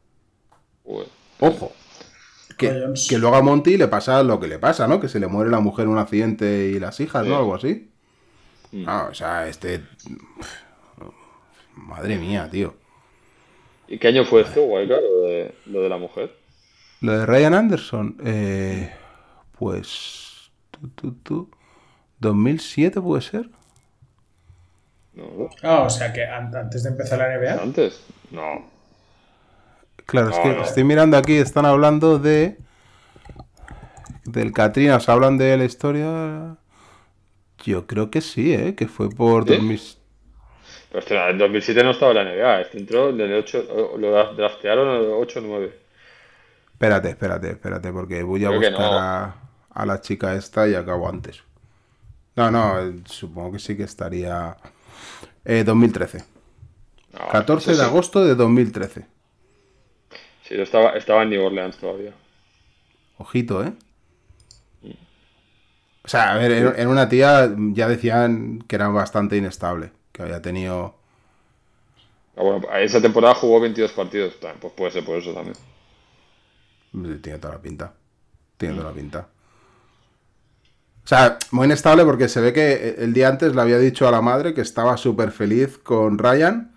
Ojo. Que, que luego a Monty le pasa lo que le pasa, ¿no? Que se le muere la mujer en un accidente y las hijas. ¿no? Algo así. Mm. Ah, o sea, este. Madre mía, tío. ¿Y qué año fue esto, guay, de, lo de la mujer? Lo de Ryan Anderson, eh, pues. Tú, tú, tú, 2007 puede ser. No, Ah, o sea que an- antes de empezar la NBA. antes. No. Claro, es que no. estoy mirando aquí, están hablando de. Del Katrina, ¿os hablan de la historia? Yo creo que sí, ¿eh? Que fue por ¿Sí? 2000 Pero hostia, en 2007 no estaba la NBA. Este entró en el 8, lo draftearon en el 8 9. Espérate, espérate, espérate, porque voy a Creo buscar no. a, a la chica esta y acabo antes. No, no, eh, supongo que sí que estaría. Eh, 2013. No, 14 de sí. agosto de 2013. Sí, yo estaba, estaba en New Orleans todavía. Ojito, ¿eh? O sea, a ver, era una tía, ya decían que era bastante inestable, que había tenido... Ah, bueno, esa temporada jugó 22 partidos. Pues puede ser por eso también. Tiene toda la pinta. Tiene toda la pinta. O sea, muy inestable porque se ve que el día antes le había dicho a la madre que estaba súper feliz con Ryan.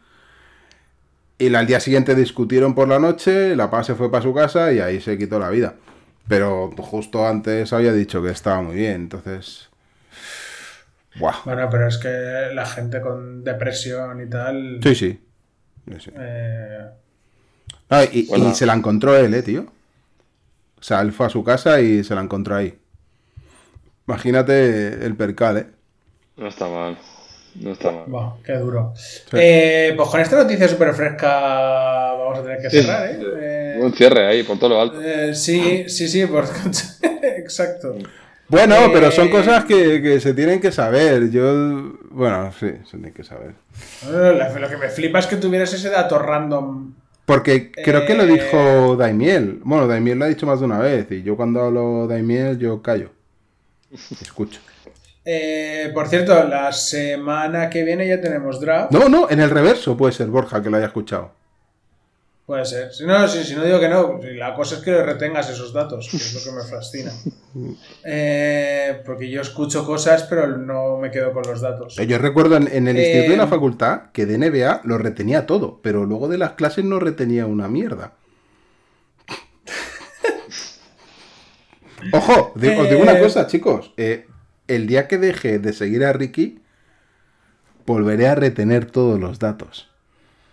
Y al día siguiente discutieron por la noche, la paz se fue para su casa y ahí se quitó la vida. Pero justo antes había dicho que estaba muy bien, entonces... Buah. Bueno, pero es que la gente con depresión y tal. Sí, sí. Sí, sí. eh, y, y se la encontró él, eh, tío. O sea, él fue a su casa y se la encontró ahí. Imagínate el percal, eh. No está mal. No está mal. qué duro. Eh, pues con esta noticia súper fresca vamos a tener que Sí. cerrar, ¿eh? Eh, Un cierre ahí, por todo lo alto. eh, sí, sí, sí, por... exacto. Bueno, Eh, pero son cosas que, que se tienen que saber. Yo, bueno, sí, se tienen que saber. Lo que me flipa es que tuvieras ese dato random. Porque creo que lo Eh. dijo Daimiel. Bueno, Daimiel lo ha dicho más de una vez. Y yo cuando hablo Daimiel, yo callo. Escucho. Eh, por cierto, la semana que viene ya tenemos draft. No, no, en el reverso puede ser Borja que lo haya escuchado. Puede ser. Si no, si, si no digo que no, la cosa es que retengas esos datos, que es lo que me fascina. Eh, porque yo escucho cosas, pero no me quedo con los datos. Yo recuerdo en, en el Eh, instituto de la facultad que de NBA lo retenía todo, pero luego de las clases no retenía una mierda. Ojo, os digo una Eh, cosa, chicos. eh, el día que deje de seguir a Ricky, volveré a retener todos los datos.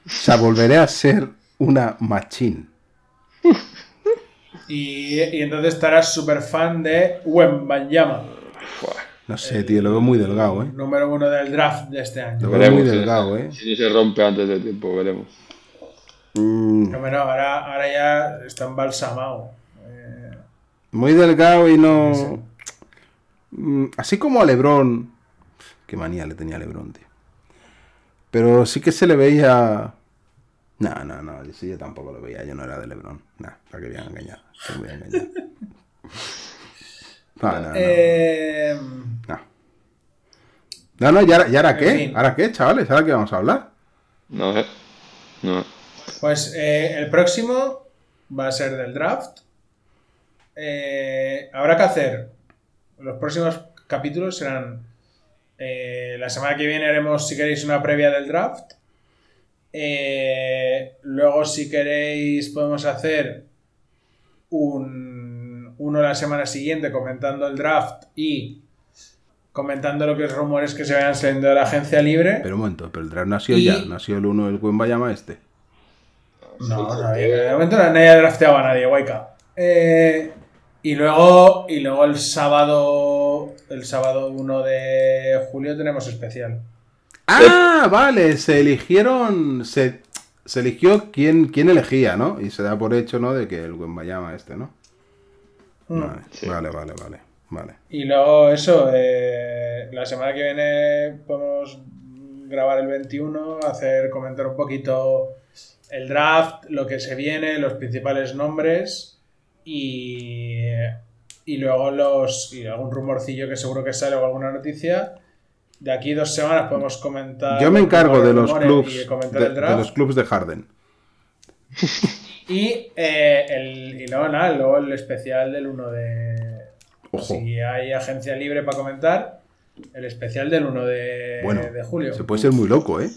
O sea, volveré a ser una machín. Y, y entonces estarás súper fan de Wembanyama. No sé, tío, lo veo muy delgado, ¿eh? número uno del draft de este año. Lo veo muy Veremos, eh. delgado, ¿eh? Si se rompe antes de tiempo, veremos. Mm, No, bueno, ahora, ahora ya está embalsamado. Eh, muy delgado y no... Mm, Así como a Lebron. Qué manía le tenía a Lebron, tío. Pero sí que se le veía. No, no, no. Sí, yo tampoco lo veía. Yo no era de Lebron. La querían engañar. Se voy a engañar. No, no, no. eh, No, no, no, ¿y ahora, y ahora En qué? fin. ¿Ahora qué, chavales? ¿Ahora qué vamos a hablar? No sé. No. Pues eh, el próximo va a ser del draft. Eh, habrá que hacer. Los próximos capítulos serán. eh, la semana que viene haremos, si queréis, una previa del draft. Eh, luego, si queréis, podemos hacer un, uno la semana siguiente comentando el draft y comentando lo que es rumores que se vayan saliendo de la agencia libre. Pero un momento, pero el draft no ha sido Y- ya. No ha sido el uno del buen Bayama este. No, no, de momento no- nadie ha drafteado a nadie, Waika. Eh, y luego, y luego el sábado, el sábado 1 de julio tenemos especial. Ah, vale, se eligieron. Se, se eligió quién, quién elegía, ¿no? Y se da por hecho, ¿no? De que el buen Bayama este, ¿no? Mm. Vale, Sí. vale, vale, vale. Vale. Y luego eso, eh, la semana que viene podemos grabar el 21, hacer comentar un poquito el draft, lo que se viene, los principales nombres y, y luego los y algún rumorcillo que seguro que sale o alguna noticia. De aquí dos semanas podemos comentar. Yo me encargo de los clubs de, los clubs de Harden. Y, eh, el, y luego nada, luego el especial del 1 de. Ojo. Si hay agencia libre para comentar, el especial del 1 de, Bueno, de julio. se puede ser muy loco, ¿eh?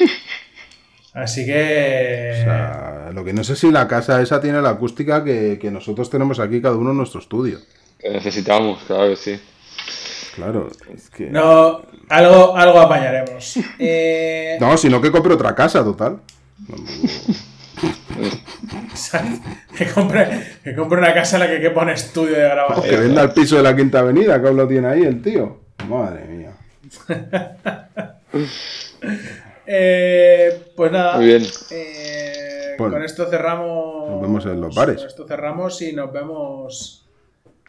Así que. O sea, lo que no sé si la casa esa tiene la acústica que, que nosotros tenemos aquí, cada uno en nuestro estudio. Que necesitamos, claro que sí. Claro, es que. No, algo, algo apañaremos. Eh, No, sino que compre otra casa, total. que, compre, que compre una casa en la que quepa un estudio de Que grabación. venda el piso de la Quinta Avenida, que aún lo tiene ahí el tío. Madre mía. Eh, pues nada. Muy bien. eh, Bueno. con esto cerramos. Nos vemos en los bares. Con esto cerramos y nos vemos.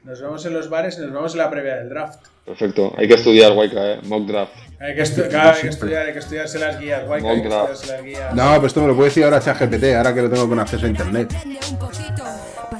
Nos vemos en los bares y nos vemos en la previa del draft. Perfecto. Hay que estudiar, Waika, eh. Mock draft. Hay que, estu- claro, hay que estudiar, hay que estudiarse las guías, que Mock draft. estudiarse las guías. No, pues esto me lo puede decir ahora ChatGPT, ahora que lo tengo con acceso a internet.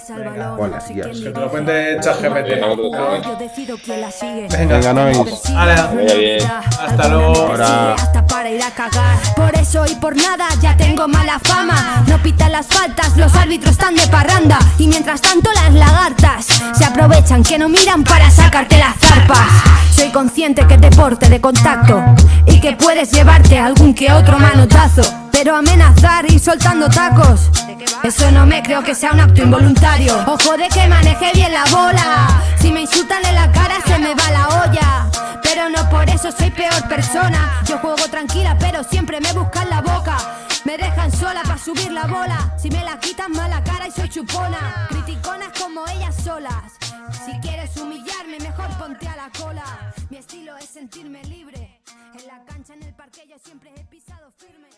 Pasa el Venga, balón, hola, no sé Que te lo cuente ChatGPT. Yo decido quién la sigue. Venga. Vaya bien. Hasta luego. Ahora. Hasta para ir a cagar. Por eso y por nada ya tengo mala fama. No pitan las faltas, los árbitros están de parranda. Y mientras tanto las lagartas se aprovechan que no miran para sacarte las zarpas. Soy consciente que es deporte de contacto y que puedes llevarte algún que otro manotazo. Pero amenazar y soltando tacos, eso no me creo que sea un acto involuntario. Ojo de que maneje bien la bola. Si me insultan en la cara se me va la olla. Pero no por eso soy peor persona. Yo juego tranquila, pero siempre me buscan la boca. Me dejan sola para subir la bola. Si me la quitan mala cara y soy chupona. Criticonas como ellas solas. Si quieres humillarme, mejor ponte a la cola. Mi estilo es sentirme libre. En la cancha, en el parque, yo siempre he pisado firme.